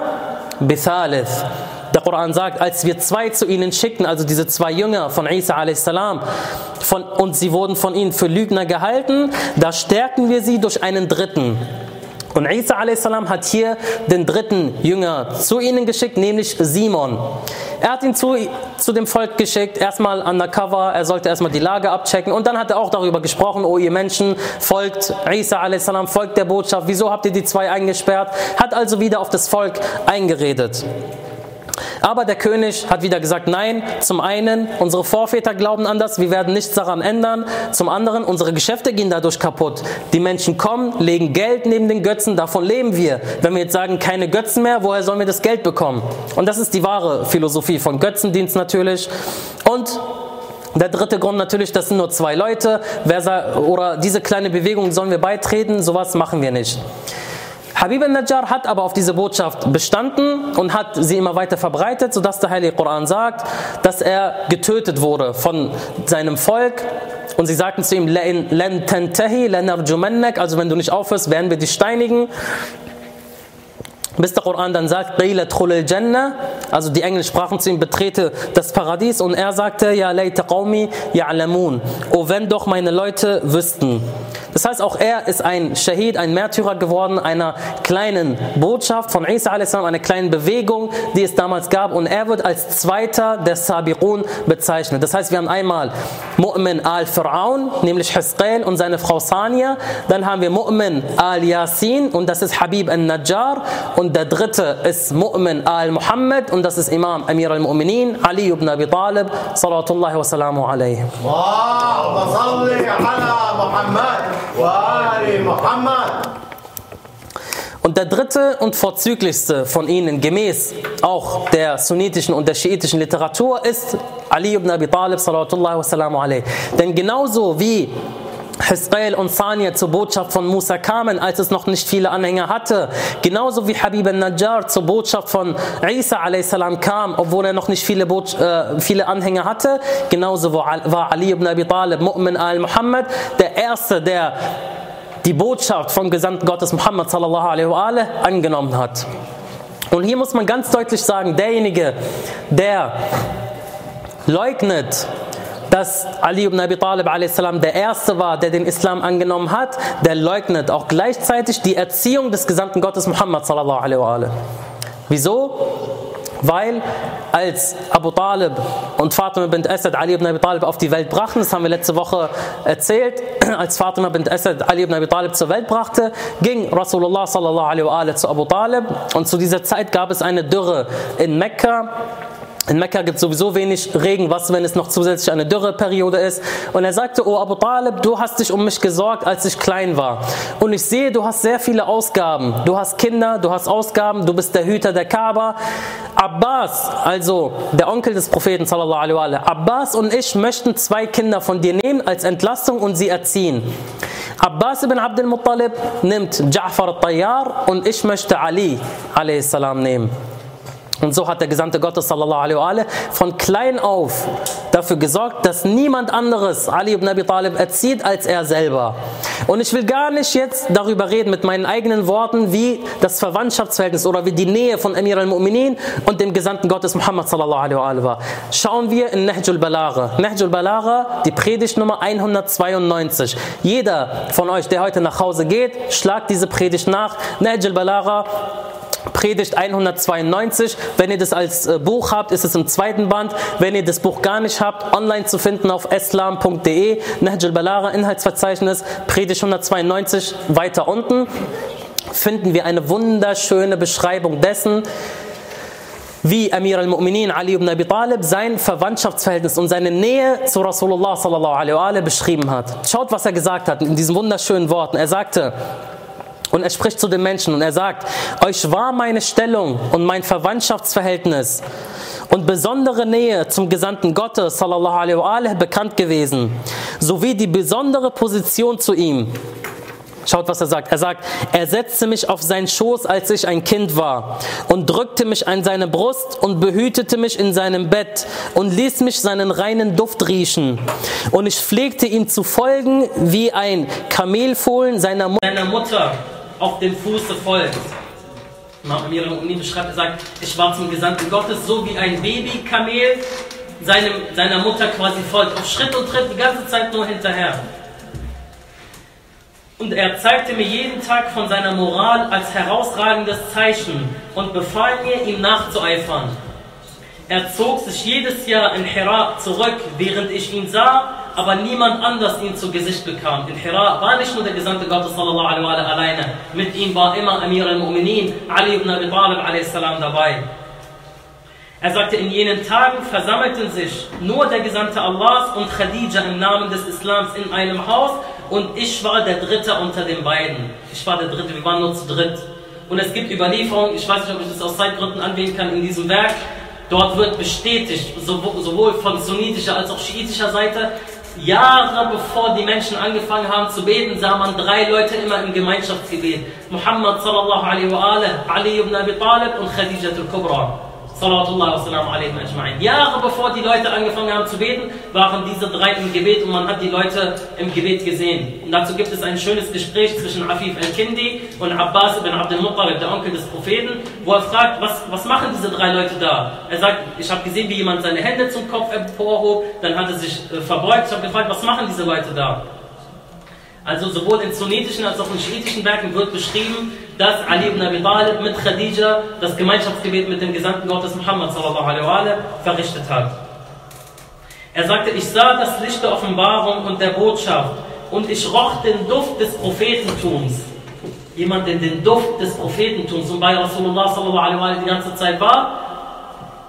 بِثَالِث der Koran sagt, als wir zwei zu ihnen schickten, also diese zwei Jünger von Isa a.s. Von, und sie wurden von ihnen für Lügner gehalten, da stärken wir sie durch einen dritten. Und Isa a.s. hat hier den dritten Jünger zu ihnen geschickt, nämlich Simon. Er hat ihn zu, zu dem Volk geschickt, erstmal undercover, er sollte erstmal die Lage abchecken und dann hat er auch darüber gesprochen, oh ihr Menschen, folgt Isa a.s., folgt der Botschaft, wieso habt ihr die zwei eingesperrt? Hat also wieder auf das Volk eingeredet. Aber der König hat wieder gesagt, nein, zum einen, unsere Vorväter glauben an das, wir werden nichts daran ändern. Zum anderen, unsere Geschäfte gehen dadurch kaputt. Die Menschen kommen, legen Geld neben den Götzen, davon leben wir. Wenn wir jetzt sagen, keine Götzen mehr, woher sollen wir das Geld bekommen? Und das ist die wahre Philosophie von Götzendienst natürlich. Und der dritte Grund natürlich, das sind nur zwei Leute. Wer, oder diese kleine Bewegung sollen wir beitreten, sowas machen wir nicht. Habib al-Najjar hat aber auf diese Botschaft bestanden und hat sie immer weiter verbreitet, sodass der Heilige Koran sagt, dass er getötet wurde von seinem Volk. Und sie sagten zu ihm, also wenn du nicht aufhörst, werden wir dich steinigen. Bis der Koran dann sagt, also die Engel sprachen zu ihm, betrete das Paradies und er sagte, Ja qawmi ya'lamun. Oh wenn doch meine Leute wüssten. Das heißt, auch er ist ein Shahid, ein Märtyrer geworden, einer kleinen Botschaft von Isa a.s., einer kleinen Bewegung, die es damals gab. Und er wird als Zweiter der Sabirun bezeichnet. Das heißt, wir haben einmal Mu'min al-Fir'aun, nämlich Hisqel und seine Frau Sania. Dann haben wir Mu'min al-Yasin und das ist Habib al-Najjar. Und und der dritte ist Mu'min al-Muhammad und das ist Imam Amir al-Mu'minin Ali ibn Abi Talib salatullahi wa salamu alayhi. wa salli ala Muhammad wa ali Muhammad. Und der dritte und vorzüglichste von ihnen gemäß auch der sunnitischen und der schiitischen Literatur ist Ali ibn Abi Talib salatullahi wa salamu alayhi. Denn genauso wie Hisqail und Sania zur Botschaft von Musa kamen, als es noch nicht viele Anhänger hatte. Genauso wie Habib al-Najjar zur Botschaft von Isa a.s. kam, obwohl er noch nicht viele, äh, viele Anhänger hatte. Genauso war Ali ibn Abi Talib, Mu'min al-Muhammad, der Erste, der die Botschaft vom Gesandten Gottes Muhammad sallallahu alaihi wa angenommen hat. Und hier muss man ganz deutlich sagen, derjenige, der leugnet, dass Ali ibn Abi Talib der Erste war, der den Islam angenommen hat, der leugnet auch gleichzeitig die Erziehung des Gesandten Gottes Muhammad. Wieso? Weil als Abu Talib und Fatima bint Asad Ali ibn Abi Talib auf die Welt brachten, das haben wir letzte Woche erzählt, *clears throat* als Fatima bint Asad Ali ibn Abi Talib zur Welt brachte, ging Rasulullah sallallahu alaihi wa alaihi zu Abu Talib und zu dieser Zeit gab es eine Dürre in Mekka in Mekka gibt es sowieso wenig Regenwasser, wenn es noch zusätzlich eine Dürreperiode ist. Und er sagte, oh Abu Talib, du hast dich um mich gesorgt, als ich klein war. Und ich sehe, du hast sehr viele Ausgaben. Du hast Kinder, du hast Ausgaben, du bist der Hüter der Kaaba. Abbas, also der Onkel des Propheten, sallallahu alaihi Abbas und ich möchten zwei Kinder von dir nehmen als Entlastung und sie erziehen. Abbas ibn Abdul Muttalib nimmt Ja'far al-Tayyar und ich möchte Ali a.s. nehmen. Und so hat der Gesandte Gottes sallallahu alaihi von klein auf dafür gesorgt, dass niemand anderes Ali ibn Abi Talib erzieht als er selber. Und ich will gar nicht jetzt darüber reden mit meinen eigenen Worten, wie das Verwandtschaftsverhältnis oder wie die Nähe von Emir al-Mu'minin und dem Gesandten Gottes Muhammad sallallahu alaihi war. Schauen wir in Nahjul Balagha. Nahjul Balagha, die Predigt Nummer 192. Jeder von euch, der heute nach Hause geht, schlagt diese Predigt nach. Nahjul Balagha Predigt 192. Wenn ihr das als äh, Buch habt, ist es im zweiten Band. Wenn ihr das Buch gar nicht habt, online zu finden auf eslam.de, Nahj al-Balara, Inhaltsverzeichnis, Predigt 192, weiter unten, finden wir eine wunderschöne Beschreibung dessen, wie Amir al-Mu'minin Ali ibn Abi Talib sein Verwandtschaftsverhältnis und seine Nähe zu Rasulullah sallallahu alaihi wa beschrieben hat. Schaut, was er gesagt hat in diesen wunderschönen Worten. Er sagte, und er spricht zu den Menschen und er sagt, euch war meine Stellung und mein Verwandtschaftsverhältnis und besondere Nähe zum Gesandten Gottes sallallahu alaihi wa alaihi, bekannt gewesen, sowie die besondere Position zu ihm. Schaut, was er sagt. Er sagt, er setzte mich auf seinen Schoß, als ich ein Kind war und drückte mich an seine Brust und behütete mich in seinem Bett und ließ mich seinen reinen Duft riechen. Und ich pflegte ihm zu folgen wie ein Kamelfohlen seiner, Mu seiner Mutter auf dem Fuße folgt. Imam Amir beschreibt, er sagt, ich war zum Gesandten Gottes so wie ein Babykamel seiner Mutter quasi folgt, auf Schritt und Tritt die ganze Zeit nur hinterher. Und er zeigte mir jeden Tag von seiner Moral als herausragendes Zeichen und befahl mir, ihm nachzueifern. Er zog sich jedes Jahr in Hira zurück, während ich ihn sah, aber niemand anders ihn zu Gesicht bekam. In Hira war nicht nur der Gesandte Gottes sallallahu alaihi wa alleine, mit ihm war immer Amir al-Mu'minin, Ali ibn Abi Talib a.s. dabei. Er sagte, in jenen Tagen versammelten sich nur der Gesandte Allahs und Khadija im Namen des Islams in einem Haus und ich war der Dritte unter den beiden. Ich war der Dritte, wir waren nur zu dritt. Und es gibt Überlieferungen, ich weiß nicht, ob ich das aus Zeitgründen anwählen kann in diesem Werk, dort wird bestätigt, sowohl von sunnitischer als auch schiitischer Seite, Jahre bevor die Menschen angefangen haben zu beten, sah man drei Leute immer im Gemeinschaftsgebet. Muhammad sallallahu alaihi wa alaihi, Ali ibn Abi Talib und Khadija al-Kubra. Salatullah wa salam alaikum ajma'in. Jahre bevor die Leute angefangen haben zu beten, waren diese drei im Gebet und man hat die Leute im Gebet gesehen. Und dazu gibt es ein schönes Gespräch zwischen Afif al-Kindi und Abbas ibn Abdul Muttalib, der Onkel des Propheten, wo er fragt, was, was machen diese drei Leute da? Er sagt, ich habe gesehen, wie jemand seine Hände zum Kopf emporhob, dann hat er sich äh, verbeugt. Ich habe gefragt, was machen diese Leute da? Also sowohl in sunnitischen als auch in schiitischen Werken wird beschrieben, dass Ali ibn Abi Talib mit Khadija das Gemeinschaftsgebet mit dem Gesandten Gottes Muhammad sallallahu verrichtet hat. Er sagte, ich sah das Licht der Offenbarung und der Botschaft und ich roch den Duft des Prophetentums. Jemand, der den Duft des Prophetentums und bei Rasulullah sallallahu die ganze Zeit war,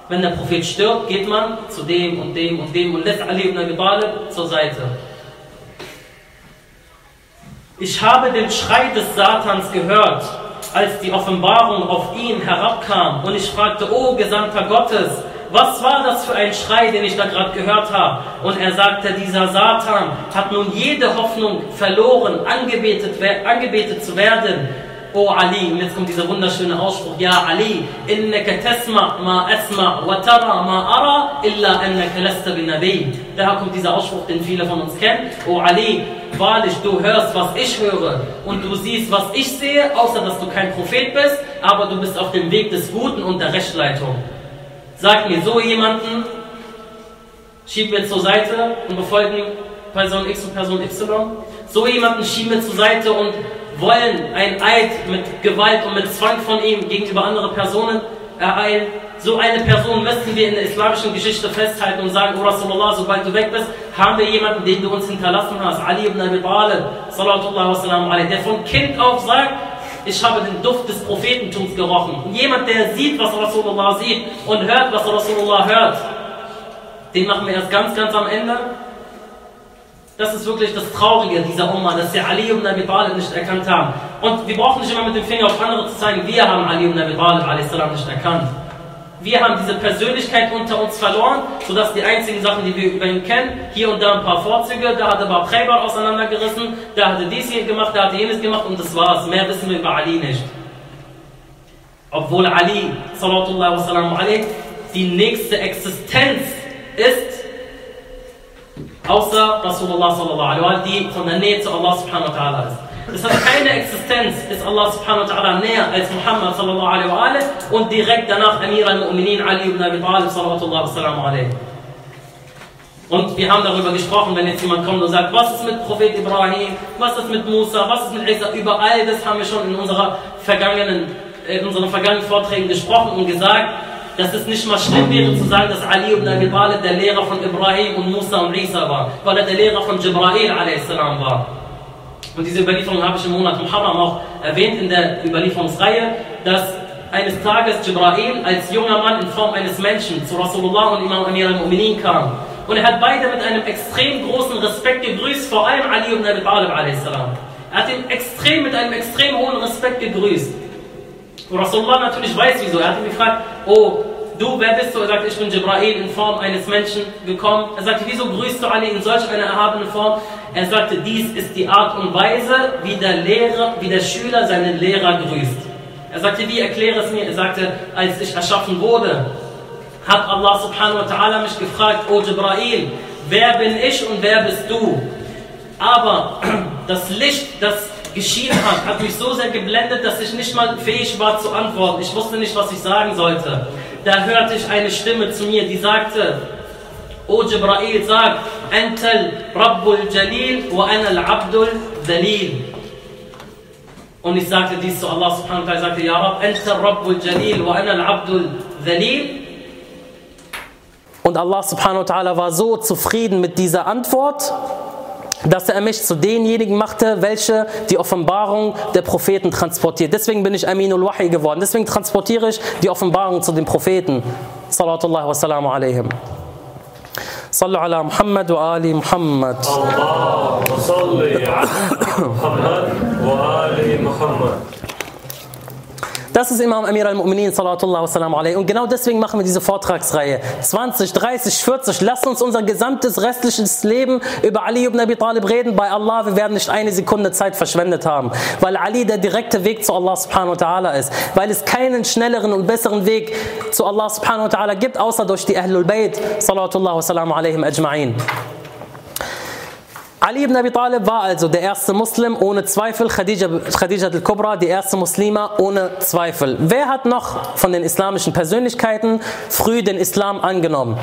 wenn der Prophet stirbt, geht man zu dem und dem und dem und lässt Ali ibn Abi Talib zur Seite. Ich habe den Schrei des Satans gehört, als die Offenbarung auf ihn herabkam und ich fragte, O Gesandter Gottes, was war das für ein Schrei, den ich da gerade gehört habe? Und er sagte, dieser Satan hat nun jede Hoffnung verloren, angebetet, angebetet zu werden. O Ali, und jetzt kommt dieser wunderschöne Ausspruch, Ja Ali, innaka tasma ma asma wa tara ma ara illa annaka lasta bin Nabi. Daher kommt dieser Ausspruch, den viele von uns kennen. O Ali, wahrlich, du hörst, was ich höre und du siehst, was ich sehe, außer dass du kein Prophet bist, aber du bist auf dem Weg des Guten und der Rechtleitung. Sag mir so jemanden, schieben wir zur Seite und befolgen Person X und Person Y. So jemanden schieben wir zur Seite und wollen ein Eid mit Gewalt und mit Zwang von ihm gegenüber anderen Personen ereilen. So eine Person müssen wir in der islamischen Geschichte festhalten und sagen, oh Rasulullah, sobald du weg bist, haben wir jemanden, den du uns hinterlassen hast. Ali ibn Abi Talib, der von Kind auf sagt, ich habe den Duft des Prophetentums gerochen. Jemand, der sieht, was Rasulullah sieht und hört, was Rasulullah hört, den machen wir erst ganz, ganz am Ende. Das ist wirklich das Traurige dieser Umma, dass sie Ali ibn Abi Talib nicht erkannt haben. Und wir brauchen nicht immer mit dem Finger auf andere zu zeigen, wir haben Ali ibn Abi Talib nicht erkannt. Wir haben diese Persönlichkeit unter uns verloren, sodass die einzigen Sachen, die wir über ihn kennen, hier und da ein paar Vorzüge, da hat er Bab Khaybar auseinandergerissen, da hat er dies hier gemacht, da hat er jenes gemacht und das war's. Mehr wissen wir über Ali nicht. Obwohl Ali, sallallahu alayhi, die nächste Existenz ist, außer Rasulullah sallallahu alaihi die von der Nähe zu Allah subhanahu wa ta'ala ist. Es hat keine Existenz, ist Allah subhanahu wa ta'ala näher als Muhammad sallallahu alaihi und direkt danach Amir al-Mu'minin Ali ibn Abi Talib sallallahu alaihi und wir haben darüber gesprochen, wenn jetzt jemand kommt und sagt, was ist mit Prophet Ibrahim, was ist mit Musa, was ist mit Isa, überall das haben wir schon in, unserer vergangenen, in unseren vergangenen Vorträgen gesprochen und gesagt, dass es nicht mal schlimm wäre zu sagen, dass Ali ibn Abi Talib der Lehrer von Ibrahim und Musa und Isa war, weil er der Lehrer von Jibrail a.s. war. Und diese Überlieferung habe ich im Monat Muharram auch erwähnt in der Überlieferungsreihe, dass eines Tages Jibrail als junger Mann in Form eines Menschen zu Rasulullah und Imam Amir al-Mu'minin kam. Und er hat beide mit einem extrem großen Respekt gegrüßt, vor allem Ali ibn Abi Talib a.s. Er hat ihn extrem, mit einem extrem hohen Respekt gegrüßt. Und Rasulullah natürlich weiß wieso. Er hat ihn gefragt, oh, du, wer bist du? Er sagt, ich bin Jibrail in Form eines Menschen gekommen. Er sagte, wieso grüßt du Ali in solch einer erhabenen Form? Er sagte, dies ist die Art und Weise, wie der Lehrer, wie der Schüler seinen Lehrer grüßt. Er sagte, wie erkläre es mir? Er sagte, als ich erschaffen wurde, hat Allah subhanahu wa ta'ala mich gefragt, O Jibrail, wer bin ich und wer bist du? Aber *clears throat* das Licht, das geschienen hat, hat mich so sehr geblendet, dass ich nicht mal fähig war zu antworten. Ich wusste nicht, was ich sagen sollte. Da hörte ich eine Stimme zu mir, die sagte, O Jibrail, sag, Antal Rabbul Jalil wa ana al-Abdul Dalil. Und ich sagte dies zu Allah subhanahu wa ta'ala, sagte, Ja Rab, Antal Rabbul Jalil wa ana al-Abdul Dalil. Und Allah subhanahu wa ta'ala war so zufrieden mit dieser Antwort, dass er mich zu denjenigen machte, welche die Offenbarung der Propheten transportiert. Deswegen bin ich Aminul Wahi geworden. Deswegen transportiere ich die Offenbarung zu den Propheten. Sallallahu wa salamu alaihim. صلوا على محمد وآل محمد اللهم صل على محمد وآل محمد das ist Imam Amir al-Mu'minin, salatullah wa Und genau deswegen machen wir diese Vortragsreihe. 20, 30, 40. Lasst uns unser gesamtes restliches Leben über Ali ibn Abi Talib reden. Bei Allah, wir werden nicht eine Sekunde Zeit verschwendet haben. Weil Ali der direkte Weg zu Allah subhanahu wa ta'ala ist. Weil es keinen schnelleren und besseren Weg zu Allah subhanahu wa ta'ala gibt, außer durch die Ahlul Bayt, salatullah wa alaihim ajma'in. Ali ibn Abi Talib war also der erste Muslim ohne Zweifel, Khadija, Khadija al-Kubra, die erste Muslima ohne Zweifel. Wer hat noch von den islamischen Persönlichkeiten früh den Islam angenommen?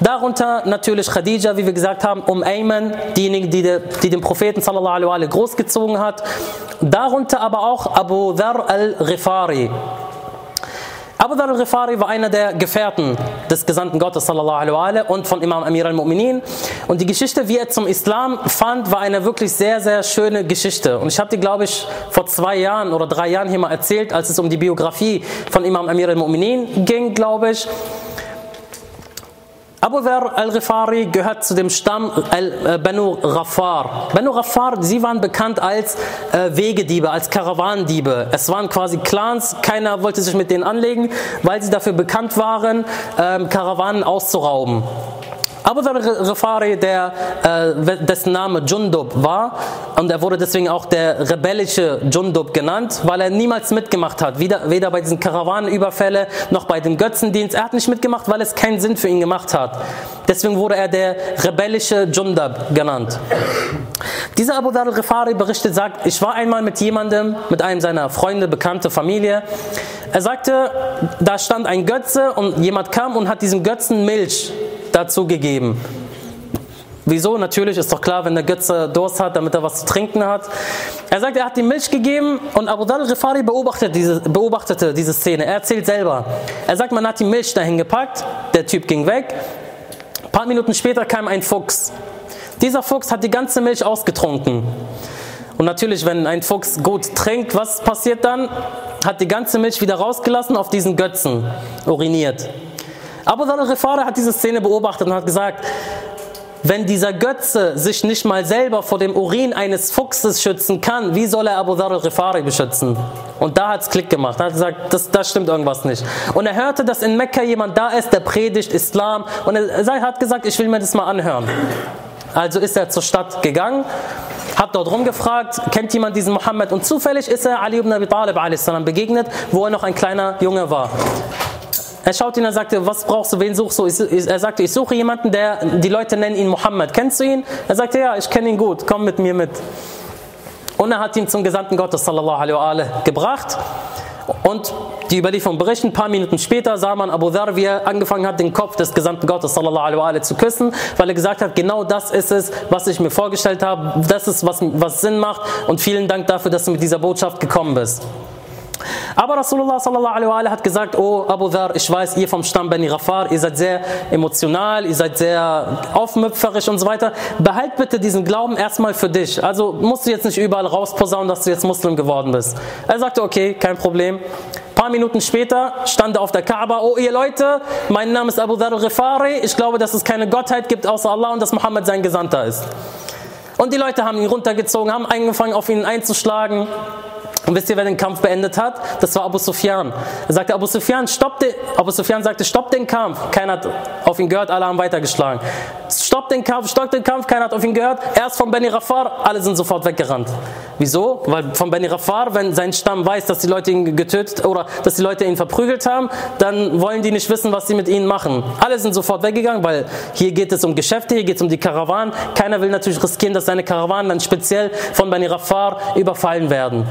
Darunter natürlich Khadija, wie wir gesagt haben, um Ayman, diejenige, die, die den Propheten sallallahu alaihi wa sallam großgezogen hat. Darunter aber auch Abu Dhar al-Ghifari. Abu Dhar al-Ghifari war einer der Gefährten des Gesandten Gottes sallallahu und von Imam Amir al-Mu'minin. Und die Geschichte, wie er zum Islam fand, war eine wirklich sehr, sehr schöne Geschichte. Und ich habe die, glaube ich, vor zwei Jahren oder drei Jahren hier mal erzählt, als es um die Biografie von Imam Amir al-Mu'minin ging, glaube ich. Abu Dhar al-Ghifari gehört zu dem Stamm al Banu Ghaffar. Banu Ghaffar, sie waren bekannt als äh, Wegediebe, als Karawanendiebe. Es waren quasi Clans, keiner wollte sich mit denen anlegen, weil sie dafür bekannt waren, ähm, Karawanen auszurauben. Abu Dhar al-Ghifari, der, äh, dessen Name Jundub war, und er wurde deswegen auch der rebellische Jundub genannt, weil er niemals mitgemacht hat, weder, weder bei diesen Karawanenüberfälle noch bei dem Götzendienst. Er hat nicht mitgemacht, weil es keinen Sinn für ihn gemacht hat. Deswegen wurde er der rebellische Jundub genannt. Dieser Abu Dhar al-Ghifari berichtet, sagt, ich war einmal mit jemandem, mit einem seiner Freunde, Bekannte, Familie. Er sagte, da stand ein Götze und jemand kam und hat diesem Götzen Milch dazu gegeben. Wieso? Natürlich ist doch klar, wenn der Götze Durst hat, damit er was zu trinken hat. Er sagt, er hat die Milch gegeben und Abu Dhar al-Ghifari beobachtete diese, beobachtete diese Szene. Er erzählt selber. Er sagt, man hat die Milch dahin gepackt, der Typ ging weg. Ein paar Minuten später kam ein Fuchs. Dieser Fuchs hat die ganze Milch ausgetrunken. Und natürlich, wenn ein Fuchs gut trinkt, was passiert dann? Hat die ganze Milch wieder rausgelassen, auf diesen Götzen uriniert. Abu Dhar al-Ghifari hat diese Szene beobachtet und hat gesagt, wenn dieser Götze sich nicht mal selber vor dem Urin eines Fuchses schützen kann, wie soll er Abu Dhar al-Ghifari beschützen? Und da hat es Klick gemacht. Er hat gesagt, das, das stimmt irgendwas nicht. Und er hörte, dass in Mekka jemand da ist, der predigt Islam. Und er hat gesagt, ich will mir das mal anhören. Also ist er zur Stadt gegangen, hat dort rumgefragt, kennt jemand diesen Mohammed? Und zufällig ist er Ali ibn Abi Talib begegnet, wo er noch ein kleiner Junge war. Er schaut ihn und sagte, was brauchst du, wen suchst du? Er sagte, ich suche jemanden, der, die Leute nennen ihn Mohammed. Kennst du ihn? Er sagte, ja, ich kenne ihn gut, komm mit mir mit. Und er hat ihn zum Gesandten Gottes sallallahu alaihi wa alaihi, gebracht. Und die Überlieferung berichten, ein paar Minuten später sah man Abu Dhar, wie er angefangen hat, den Kopf des Gesandten Gottes sallallahu alaihi, zu küssen, weil er gesagt hat, genau das ist es, was ich mir vorgestellt habe, das ist, was, was Sinn macht und vielen Dank dafür, dass du mit dieser Botschaft gekommen bist. Aber Rasulullah sallallahu alaihi wa hat gesagt, oh Abu Dhar, ich weiß, ihr vom Stamm Bani Rafar, ihr seid sehr emotional, ihr seid sehr aufmüpferisch und so weiter. Behalt bitte diesen Glauben erstmal für dich. Also musst du jetzt nicht überall rausposaunen, dass du jetzt Muslim geworden bist. Er sagte, okay, kein Problem. Ein paar Minuten später stand er auf der Kaaba, oh ihr Leute, mein Name ist Abu Dhar al-Ghifari, ich glaube, dass es keine Gottheit gibt außer Allah und dass Muhammad sein Gesandter ist. Und die Leute haben ihn runtergezogen, haben angefangen auf ihn einzuschlagen. Und wisst ihr, wer den Kampf beendet hat? Das war Abu Sufyan. Er sagte, Abu Sufyan, stopp den, Abu Sufyan sagte, stopp den Kampf. Keiner hat auf ihn gehört, alle haben weitergeschlagen. Stopp den Kampf, stopp den Kampf, keiner hat auf ihn gehört. Erst von Beni Rafar, alle sind sofort weggerannt. Wieso? Weil von Beni Rafar, wenn sein Stamm weiß, dass die Leute ihn getötet oder dass die Leute ihn verprügelt haben, dann wollen die nicht wissen, was sie mit ihnen machen. Alle sind sofort weggegangen, weil hier geht es um Geschäfte, hier geht es um die Karawanen. Keiner will natürlich riskieren, dass seine Karawanen dann speziell von Beni Rafar überfallen werden.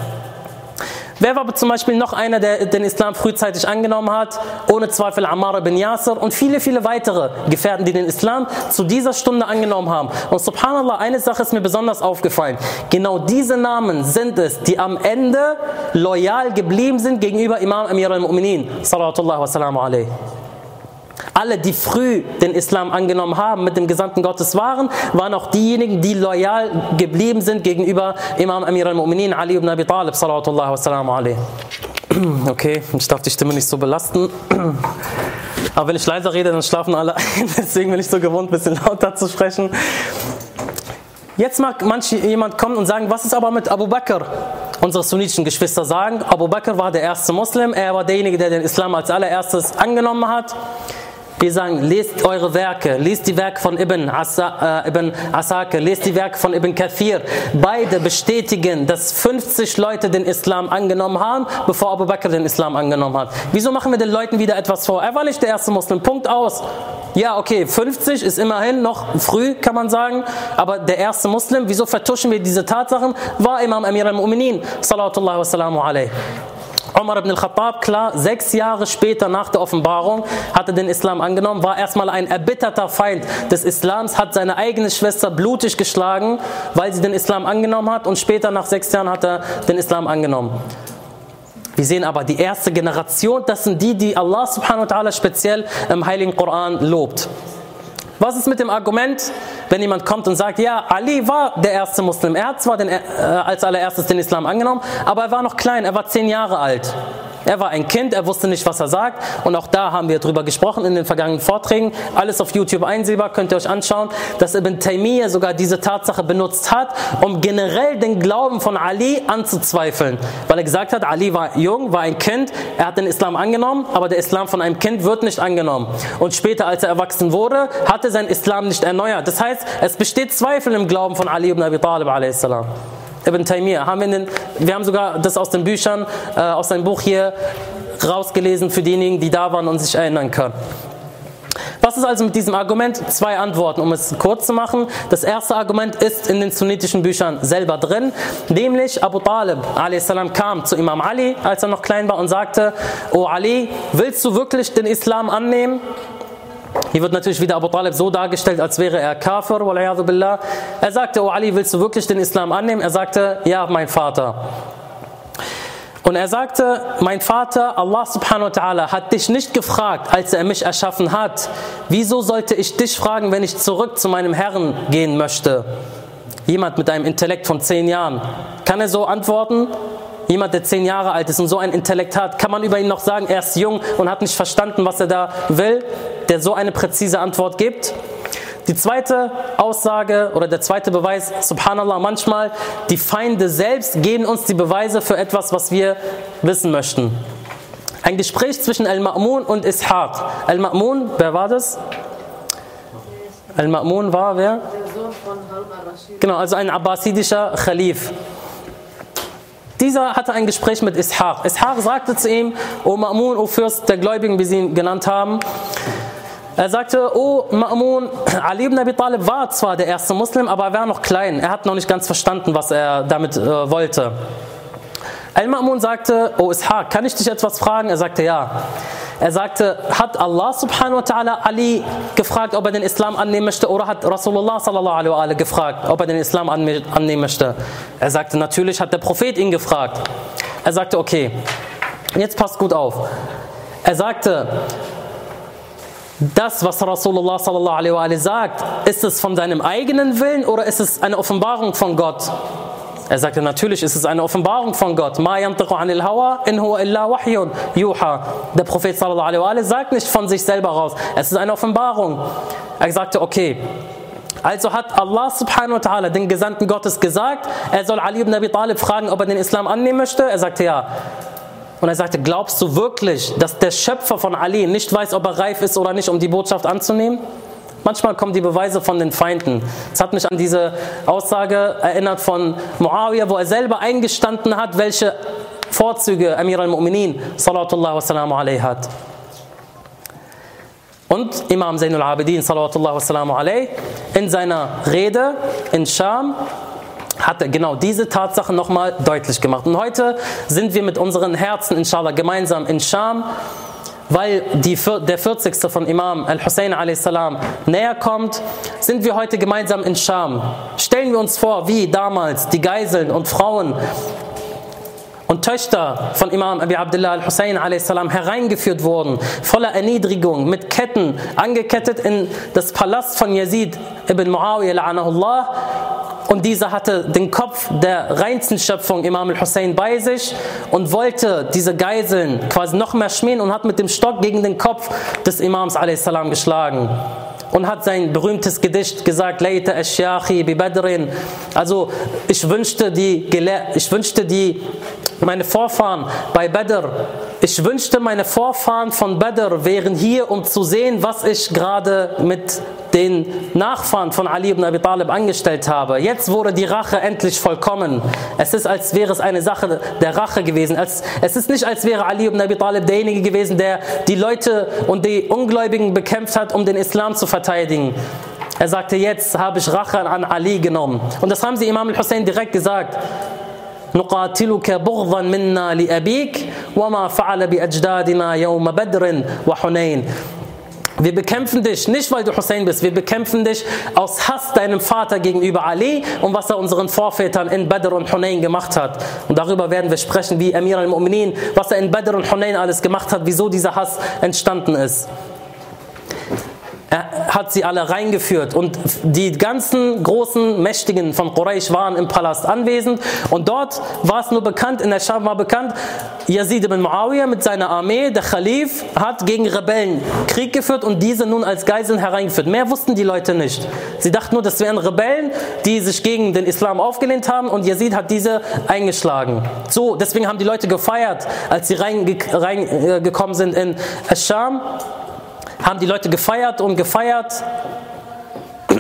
Wer war zum Beispiel noch einer, der den Islam frühzeitig angenommen hat? Ohne Zweifel Ammar ibn Yasser und viele, viele weitere Gefährten, die den Islam zu dieser Stunde angenommen haben. Und subhanallah, eine Sache ist mir besonders aufgefallen. Genau diese Namen sind es, die am Ende loyal geblieben sind gegenüber Imam Amir al-Mu'minin. Salawatullah wa salamu alayhi. Alle, die früh den Islam angenommen haben, mit dem Gesandten Gottes waren, waren auch diejenigen, die loyal geblieben sind gegenüber Imam Amir al-Mu'minin Ali ibn Abi Talib, salawatullah wa alayhi. *clears throat* Okay, ich darf die Stimme nicht so belasten. *clears throat* Aber wenn ich leiser rede, dann schlafen alle ein. *laughs* Deswegen bin ich so gewohnt, ein bisschen lauter zu sprechen. Jetzt mag manch jemand kommen und sagen, was ist aber mit Abu Bakr? Unsere sunnitischen Geschwister sagen, Abu Bakr war der erste Muslim, er war derjenige, der den Islam als allererstes angenommen hat. Wir sagen, lest eure Werke, lest die Werke von Ibn, Asa, äh, Ibn Asake, lest die Werke von Ibn Kathir. Beide bestätigen, dass 50 Leute den Islam angenommen haben, bevor Abu Bakr den Islam angenommen hat. Wieso machen wir den Leuten wieder etwas vor? Er war nicht der erste Muslim, Punkt aus. Ja, okay, 50 ist immerhin noch früh, kann man sagen, aber der erste Muslim, wieso vertuschen wir diese Tatsachen, war Imam Amir al-Mu'minin, salawatullah wa Umar ibn al-Khattab, klar, sechs Jahre später nach der Offenbarung hat er den Islam angenommen, war erstmal ein erbitterter Feind des Islams, hat seine eigene Schwester blutig geschlagen, weil sie den Islam angenommen hat und später nach sechs Jahren hat er den Islam angenommen. Wir sehen aber, die erste Generation, das sind die, die Allah subhanahu wa ta'ala speziell im Heiligen Koran lobt. Was ist mit dem Argument, wenn jemand kommt und sagt, ja, Ali war der erste Muslim. Er hat zwar den, äh, als allererstes den Islam angenommen, aber er war noch klein, er war zehn Jahre alt. Er war ein Kind, er wusste nicht, was er sagt. Und auch da haben wir drüber gesprochen in den vergangenen Vorträgen. Alles auf YouTube einsehbar, könnt ihr euch anschauen, dass Ibn Taymiyyah sogar diese Tatsache benutzt hat, um generell den Glauben von Ali anzuzweifeln. Weil er gesagt hat, Ali war jung, war ein Kind, er hat den Islam angenommen, aber der Islam von einem Kind wird nicht angenommen. Und später, als er erwachsen wurde, hat er seinen Islam nicht erneuert. Das heißt, es besteht Zweifel im Glauben von Ali ibn Abi Talib a.s. Ibn Taymiyyah. Haben wir, den, wir haben sogar das aus den Büchern, äh, aus seinem Buch hier rausgelesen für diejenigen, die da waren und sich erinnern können. Was ist also mit diesem Argument? Zwei Antworten, um es kurz zu machen. Das erste Argument ist in den sunnitischen Büchern selber drin, nämlich Abu Talib a.s. kam zu Imam Ali, als er noch klein war und sagte, O Ali, willst du wirklich den Islam annehmen? Hier wird natürlich wieder Abu Talib so dargestellt, als wäre er Kafir. Er sagte, oh Ali, willst du wirklich den Islam annehmen? Er sagte, ja, mein Vater. Und er sagte, mein Vater, Allah subhanahu wa ta'ala, hat dich nicht gefragt, als er mich erschaffen hat. Wieso sollte ich dich fragen, wenn ich zurück zu meinem Herrn gehen möchte? Jemand mit einem Intellekt von zehn Jahren. Kann er so antworten? Jemand, der zehn Jahre alt ist und so ein Intellekt hat, kann man über ihn noch sagen, er ist jung und hat nicht verstanden, was er da will, der so eine präzise Antwort gibt? Die zweite Aussage oder der zweite Beweis, subhanallah, manchmal die Feinde selbst geben uns die Beweise für etwas, was wir wissen möchten. Ein Gespräch zwischen Al-Ma'mun und Ishaq. Al-Ma'mun, wer war das? Al-Ma'mun war wer? Der Sohn von Harun al-Rashid. Genau, also ein abbasidischer Khalif. Dieser hatte ein Gespräch mit Ishaq. Ishaq sagte zu ihm, O Ma'mun, O Fürst der Gläubigen, wie sie ihn genannt haben, er sagte, oh Ma'mun, Ali ibn Abi Talib war zwar der erste Muslim, aber er war noch klein. Er hat noch nicht ganz verstanden, was er damit äh, wollte. Al-Ma'mun sagte, oh Ishaq, kann ich dich etwas fragen? Er sagte, ja. Er sagte, hat Allah subhanahu wa ta'ala Ali gefragt, ob er den Islam annehmen möchte oder hat Rasulullah sallallahu alaihi wa gefragt, ob er den Islam annehmen möchte? Er sagte, natürlich hat der Prophet ihn gefragt. Er sagte, okay, jetzt passt gut auf. Er sagte, das, was Rasulullah sallallahu alaihi wa sagt, ist es von seinem eigenen Willen oder ist es eine Offenbarung von Gott? Er sagte, natürlich ist es eine Offenbarung von Gott. Der Prophet sallallahu alaihi sagt nicht von sich selber raus. Es ist eine Offenbarung. Er sagte, okay. Also hat Allah subhanahu wa ta'ala, den Gesandten Gottes, gesagt, er soll Ali ibn Abi Talib fragen, ob er den Islam annehmen möchte. Er sagte ja. Und er sagte, glaubst du wirklich, dass der Schöpfer von Ali nicht weiß, ob er reif ist oder nicht, um die Botschaft anzunehmen? Manchmal kommen die Beweise von den Feinden. Es hat mich an diese Aussage erinnert von Muawiyah, wo er selber eingestanden hat, welche Vorzüge Amir al-Mu'minin salatullah wassalamu alayhi hat. Und Imam Zainul Abidin salatullah wassalamu alayhi in seiner Rede in Scham hat er genau diese Tatsache nochmal deutlich gemacht. Und heute sind wir mit unseren Herzen, inshallah, gemeinsam in Scham, weil die, der 40. von Imam al-Hussein a.s. näher kommt, sind wir heute gemeinsam in Scham. Stellen wir uns vor, wie damals die Geiseln und Frauen und Töchter von Imam Abi Abdullah al-Hussein hereingeführt wurden, voller Erniedrigung, mit Ketten, angekettet in das Palast von Yazid ibn Muawiyah und dieser hatte den Kopf der reinsten Schöpfung Imam al-Hussein bei sich und wollte diese Geiseln quasi noch mehr schmähen und hat mit dem Stock gegen den Kopf des Imams a.s. geschlagen und hat sein berühmtes Gedicht gesagt, Leita Ashyachi bi Badrin. Also ich wünschte die, ich wünschte die meine Vorfahren bei Badr. Ich wünschte, meine Vorfahren von Badr wären hier, um zu sehen, was ich gerade mit den Nachfahren von Ali ibn Abi Talib angestellt habe. Jetzt wurde die Rache endlich vollkommen. Es ist, als wäre es eine Sache der Rache gewesen. Es ist nicht, als wäre Ali ibn Abi Talib derjenige gewesen, der die Leute und die Ungläubigen bekämpft hat, um den Islam zu verteidigen. Er sagte, jetzt habe ich Rache an Ali genommen. Und das haben sie Imam al-Hussein direkt gesagt. نقاتلك بغضا منا لأبيك وما فعل بأجدادنا يوم بدر وحنين wir bekämpfen dich nicht, weil du Hussein bist, wir bekämpfen dich aus Hass deinem Vater gegenüber Ali und was er unseren Vorvätern in Badr und Hunayn gemacht hat. Und darüber werden wir sprechen, wie Amir al-Mu'minin, was er in Badr und Hunayn alles gemacht hat, wieso dieser Hass entstanden ist. Er hat sie alle reingeführt und die ganzen großen Mächtigen von Quraysh waren im Palast anwesend und dort war es nur bekannt, in der Scham war bekannt, Yazid ibn Muawiyah mit seiner Armee, der Khalif, hat gegen Rebellen Krieg geführt und diese nun als Geiseln hereingeführt. Mehr wussten die Leute nicht. Sie dachten nur, das wären Rebellen, die sich gegen den Islam aufgelehnt haben und Yazid hat diese eingeschlagen. So, deswegen haben die Leute gefeiert, als sie reingekommen rein, sind in Ascham haben die Leute gefeiert und gefeiert, *clears throat*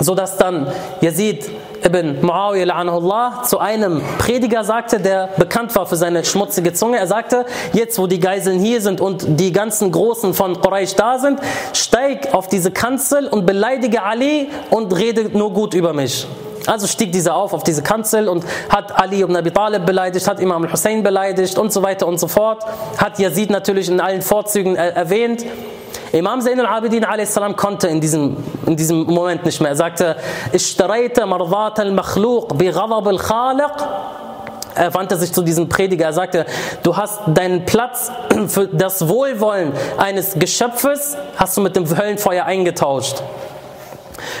sodass dann Yazid ibn Muawiyah zu einem Prediger sagte, der bekannt war für seine schmutzige Zunge. Er sagte, jetzt wo die Geiseln hier sind und die ganzen Großen von Quraysh da sind, steig auf diese Kanzel und beleidige Ali und rede nur gut über mich. Also stieg dieser auf auf diese Kanzel und hat Ali ibn Abi Talib beleidigt, hat Imam al-Hussein beleidigt und so weiter und so fort. Hat Yazid natürlich in allen Vorzügen erwähnt. Imam Zain al-Abidin a.s. konnte in diesem, in diesem Moment nicht mehr. Er sagte, Ishtarayta mardat al-makhluq bi ghadab al-khaliq. Er wandte sich zu diesem Prediger. Er sagte, du hast deinen Platz *clears throat* für das Wohlwollen eines Geschöpfes, hast du mit dem Höllenfeuer eingetauscht.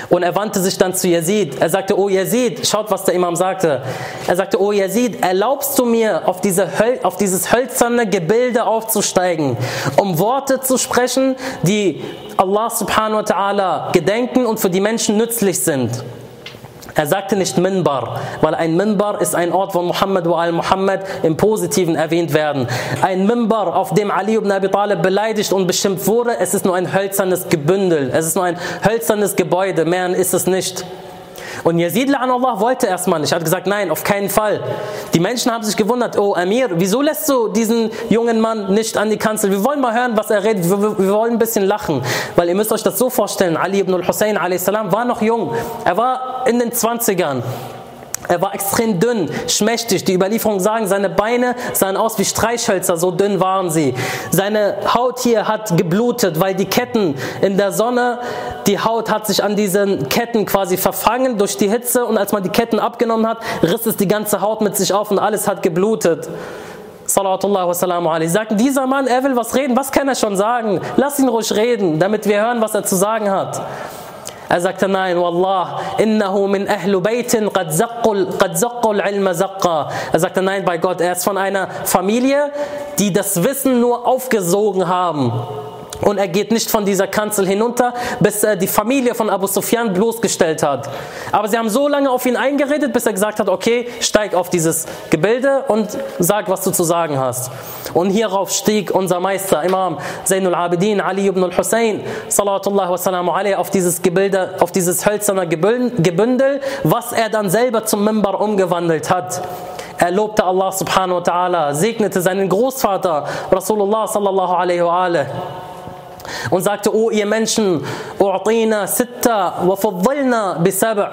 Und er wandte sich dann zu Yazid. Er sagte, oh Yazid, schaut, was der Imam sagte. Er sagte, oh Yazid, erlaubst du mir, auf, diese auf dieses hölzerne Gebilde aufzusteigen, um Worte zu sprechen, die Allah subhanahu wa ta'ala gedenken und für die Menschen nützlich sind? Er sagte nicht Minbar, weil ein Minbar ist ein Ort, wo Muhammad wa al-Muhammad im Positiven erwähnt werden. Ein Minbar, auf dem Ali ibn Abi Talib beleidigt und beschimpft wurde, es ist nur ein hölzernes Gebündel, es ist nur ein hölzernes Gebäude, mehr ist es nicht. Und Yazid Allah wollte erstmal nicht, er hat gesagt, nein, auf keinen Fall. Die Menschen haben sich gewundert, oh Amir, wieso lässt du diesen jungen Mann nicht an die Kanzel? Wir wollen mal hören, was er redet, wir, wir wollen ein bisschen lachen. Weil ihr müsst euch das so vorstellen, Ali ibn al-Hussein war noch jung, er war in den 20ern. Er war extrem dünn, schmächtig. Die Überlieferungen sagen, seine Beine sahen aus wie Streichhölzer, so dünn waren sie. Seine Haut hier hat geblutet, weil die Ketten in der Sonne, die Haut hat sich an diesen Ketten quasi verfangen durch die Hitze und als man die Ketten abgenommen hat, riss es die ganze Haut mit sich auf und alles hat geblutet. Salawatullah wa salamu. Sie sagten, dieser Mann, er will was reden, was kann er schon sagen? Lass ihn ruhig reden, damit wir hören, was er zu sagen hat. Er sagte, nein, Wallah, innahu min ahlu baytin qad zaqqul, qad zaqqul ilma zaqqa. Er sagte, nein, bei Gott, er ist von einer Familie, die das Wissen nur aufgesogen haben. Und er geht nicht von dieser Kanzel hinunter, bis er die Familie von Abu Sufyan bloßgestellt hat. Aber sie haben so lange auf ihn eingeredet, bis er gesagt hat, okay, steig auf dieses Gebilde und sag, was du zu sagen hast. Und hierauf stieg unser Meister, Imam Zainul Abidin, Ali ibn al-Hussein, salatullah wa salamu alayhi, auf dieses Gebilde, auf dieses hölzerne Gebündel, was er dann selber zum Mimbar umgewandelt hat. Er lobte Allah subhanahu wa ta'ala, segnete seinen Großvater, Rasulullah sallallahu alaihi wa alaihi und sagte, oh ihr Menschen, أعطينا ستة وفضلنا بسبع.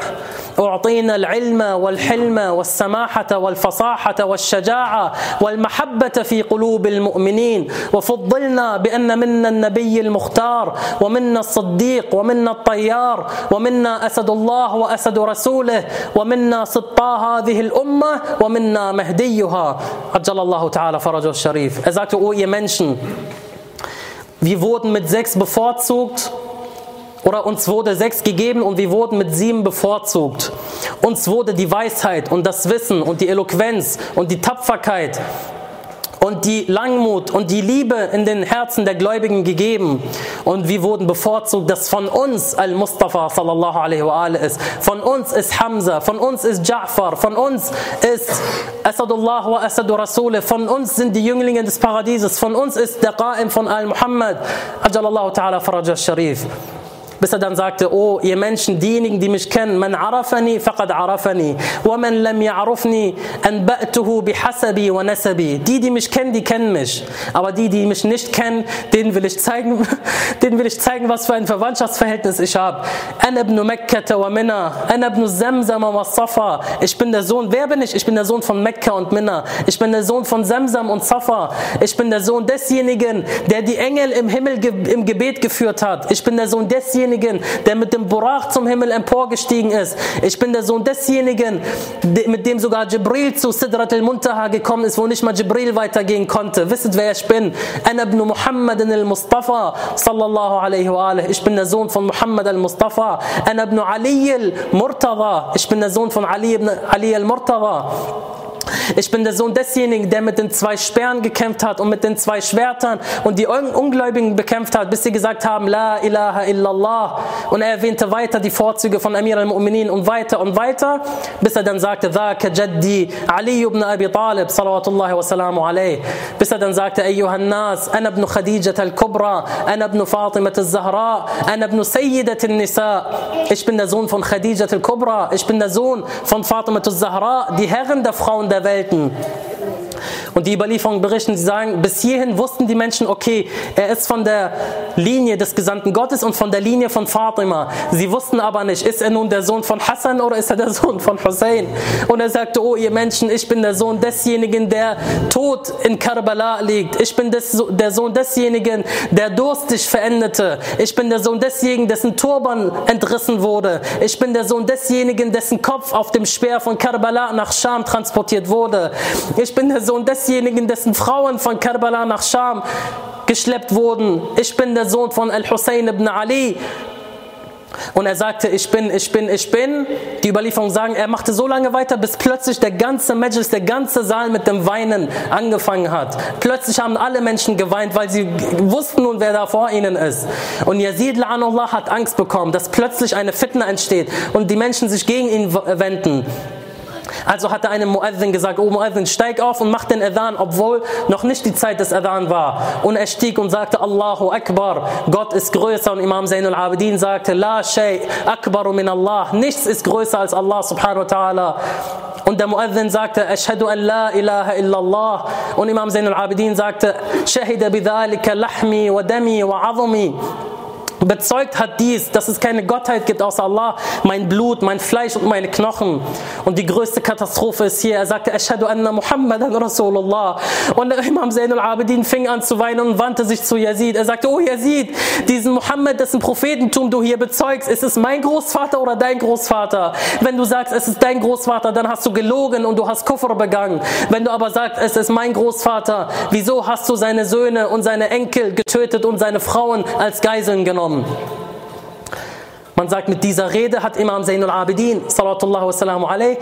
أعطينا العلم والحلم والسماحة والفصاحة والشجاعة والمحبة في قلوب المؤمنين. وفضلنا بأن منا النبي المختار ومنا الصديق ومنا الطيار ومنا أسد الله وأسد رسوله ومنا سطى هذه الأمة ومنا مهديها. عجل الله تعالى فرجه الشريف. Er sagte, oh ihr Menschen, Wir wurden mit sechs bevorzugt oder uns wurde sechs gegeben und wir wurden mit sieben bevorzugt. Uns wurde die Weisheit und das Wissen und die Eloquenz und die Tapferkeit und die Langmut und die Liebe in den Herzen der Gläubigen gegeben. Und wir wurden bevorzugt, dass von uns Al-Mustafa sallallahu alaihi wa ist. Von uns ist Hamza, von uns ist Ja'far, von uns ist Asadullah wa Asadu Rasule, von uns sind die Jünglinge des Paradieses, von uns ist der Qa'im von Al-Muhammad, Ajalallahu ta'ala Faraj al-Sharif. Bis er dann sagte, oh ihr Menschen, diejenigen, die mich kennen, man arafani faqad arafani, wa man lam ya'rufni anba'tuhu bihasabi wa nasabi. Die, die mich kennen, die kennen mich. Aber die, die mich nicht kennen, denen will ich zeigen, *laughs* denen will ich zeigen, was für ein Verwandtschaftsverhältnis ich habe. Ana ibn Makkah wa Minna, ana ibn Zamzam wa Safa. Ich bin der Sohn, wer bin ich? Ich bin der Sohn von Mekka und Minna. Ich bin der Sohn von Zamzam und Safa. Ich bin der Sohn desjenigen, der die Engel im Himmel im Gebet geführt hat. Ich bin der Sohn desjenigen, der mit dem Burach zum Himmel emporgestiegen ist. Ich bin der Sohn desjenigen, mit dem sogar Jibril zu Sidrat al-Muntaha gekommen ist, wo nicht mal Jibril weitergehen konnte. Wisst wer ich bin? Ana ibn Muhammad al-Mustafa sallallahu alaihi wa alihi. Ich bin der Sohn von Muhammad al-Mustafa. Ana ibn Ali al-Murtada. Ich bin der Sohn von Ali ibn Ali al-Murtada. Ich bin der Sohn desjenigen, der mit den zwei Sperren gekämpft hat und mit den zwei Schwertern und die Ungläubigen bekämpft hat, bis sie gesagt haben, La ilaha illallah. Und er erwähnte weiter die Vorzüge von Amir al-Mu'minin und weiter und weiter, bis er dann sagte, Dhaka Jaddi Ali ibn Abi Talib, salawatullahi wa salamu alayh. Bis er dann sagte, Ayyuhan Nas, Ana ibn Khadijat al-Kubra, Ana ibn Fatimat al-Zahra, Ana ibn Sayyidat al-Nisa. Ich bin der Sohn von Khadijat al-Kubra, ich bin der Sohn von Fatimat al-Zahra, die Herren der Frauen der Welten. Und die Überlieferungen berichten, sie sagen, bis hierhin wussten die Menschen, okay, er ist von der Linie des Gesandten Gottes und von der Linie von Fatima. Sie wussten aber nicht, ist er nun der Sohn von Hassan oder ist er der *laughs* Sohn von Hussein? Und er sagte, oh ihr Menschen, ich bin der Sohn desjenigen, der tot in Karbala liegt. Ich bin des, der Sohn desjenigen, der durstig verendete. Ich bin der Sohn desjenigen, dessen Turban entrissen wurde. Ich bin der Sohn desjenigen, dessen Kopf auf dem Speer von Karbala nach Scham transportiert wurde. Ich bin der Sohn desjenigen, dessen Frauen von Karbala nach Scham geschleppt wurden. Ich bin der Sohn von Al-Hussein ibn Ali. Und er sagte, ich bin, ich bin, ich bin. Die Überlieferungen sagen, er machte so lange weiter, bis plötzlich der ganze Majlis, der ganze Saal mit dem Weinen angefangen hat. Plötzlich haben alle Menschen geweint, weil sie wussten nun, wer da vor ihnen ist. Und Yazid la'anullah hat Angst bekommen, dass plötzlich eine Fitna entsteht und die Menschen sich gegen ihn wenden. Also hat er einem Muezzin gesagt, oh Muezzin, steig auf und mach den Adhan, obwohl noch nicht die Zeit des Adhan war. Und er stieg und sagte, Allahu Akbar, Gott ist größer. Und Imam Zainul Abidin sagte, La shay akbaru min Allah. Nichts ist größer als Allah subhanahu wa ta'ala. Und der Muezzin sagte, Ashhadu an la ilaha illallah. Und Imam Zainul Abidin sagte, Shahida bidhalika lahmi wa dami wa bezeugt hat dies, dass es keine Gottheit gibt außer Allah, mein Blut, mein Fleisch und meine Knochen. Und die größte Katastrophe ist hier, er sagte, Ashhadu anna Muhammadan Rasulullah. Und der Imam Zainul Abidin fing an zu weinen und wandte sich zu Yazid. Er sagte, oh Yazid, diesen Muhammad, dessen Prophetentum du hier bezeugst, ist es mein Großvater oder dein Großvater? Wenn du sagst, es ist dein Großvater, dann hast du gelogen und du hast Kufr begangen. Wenn du aber sagst, es ist mein Großvater, wieso hast du seine Söhne und seine Enkel getötet und seine Frauen als Geiseln genommen? Man sagt, mit dieser Rede hat Imam Zainul Abidin, salatullah wa salamu alayh,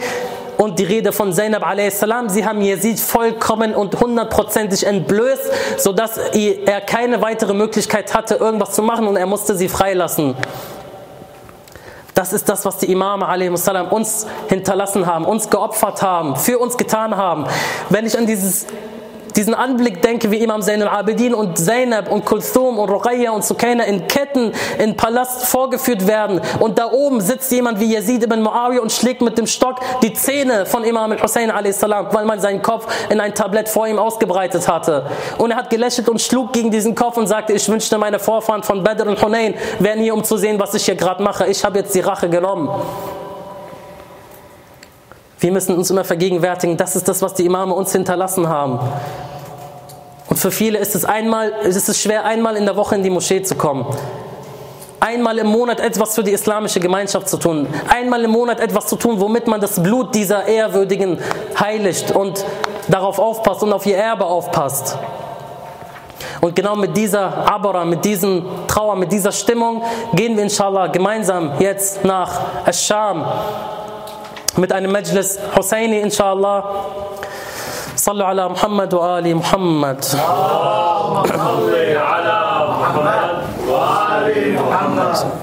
und die Rede von Zainab a.s. Sie haben Yazid vollkommen und hundertprozentig entblößt, sodass er keine weitere Möglichkeit hatte, irgendwas zu machen und er musste sie freilassen. Das ist das, was die Imame a.s. uns hinterlassen haben, uns geopfert haben, für uns getan haben. Wenn ich an dieses diesen Anblick denke, wie Imam Zain al-Abidin und Zainab und Kulthum und Ruqayya und Sukaina in Ketten in Palast vorgeführt werden und da oben sitzt jemand wie Yazid ibn Muawiyah und schlägt mit dem Stock die Zähne von Imam al-Hussein a.s., weil man seinen Kopf in ein Tablett vor ihm ausgebreitet hatte. Und er hat gelächelt und schlug gegen diesen Kopf und sagte, ich wünschte, meine Vorfahren von Badr und Hunayn wären hier, um zu sehen, was ich hier gerade mache. Ich habe jetzt die Rache genommen. Wir müssen uns immer vergegenwärtigen, das ist das, was die Imame uns hinterlassen haben. Und für viele ist es, einmal, ist es schwer, einmal in der Woche in die Moschee zu kommen. Einmal im Monat etwas für die islamische Gemeinschaft zu tun. Einmal im Monat etwas zu tun, womit man das Blut dieser Ehrwürdigen heiligt und darauf aufpasst und auf ihr Erbe aufpasst. Und genau mit dieser Abara, mit diesem Trauer, mit dieser Stimmung gehen wir inshallah gemeinsam jetzt nach Ash-Sham mit einem Majlis Husseini inshallah. صلوا على محمد وآل محمد اللهم صل على محمد وآل محمد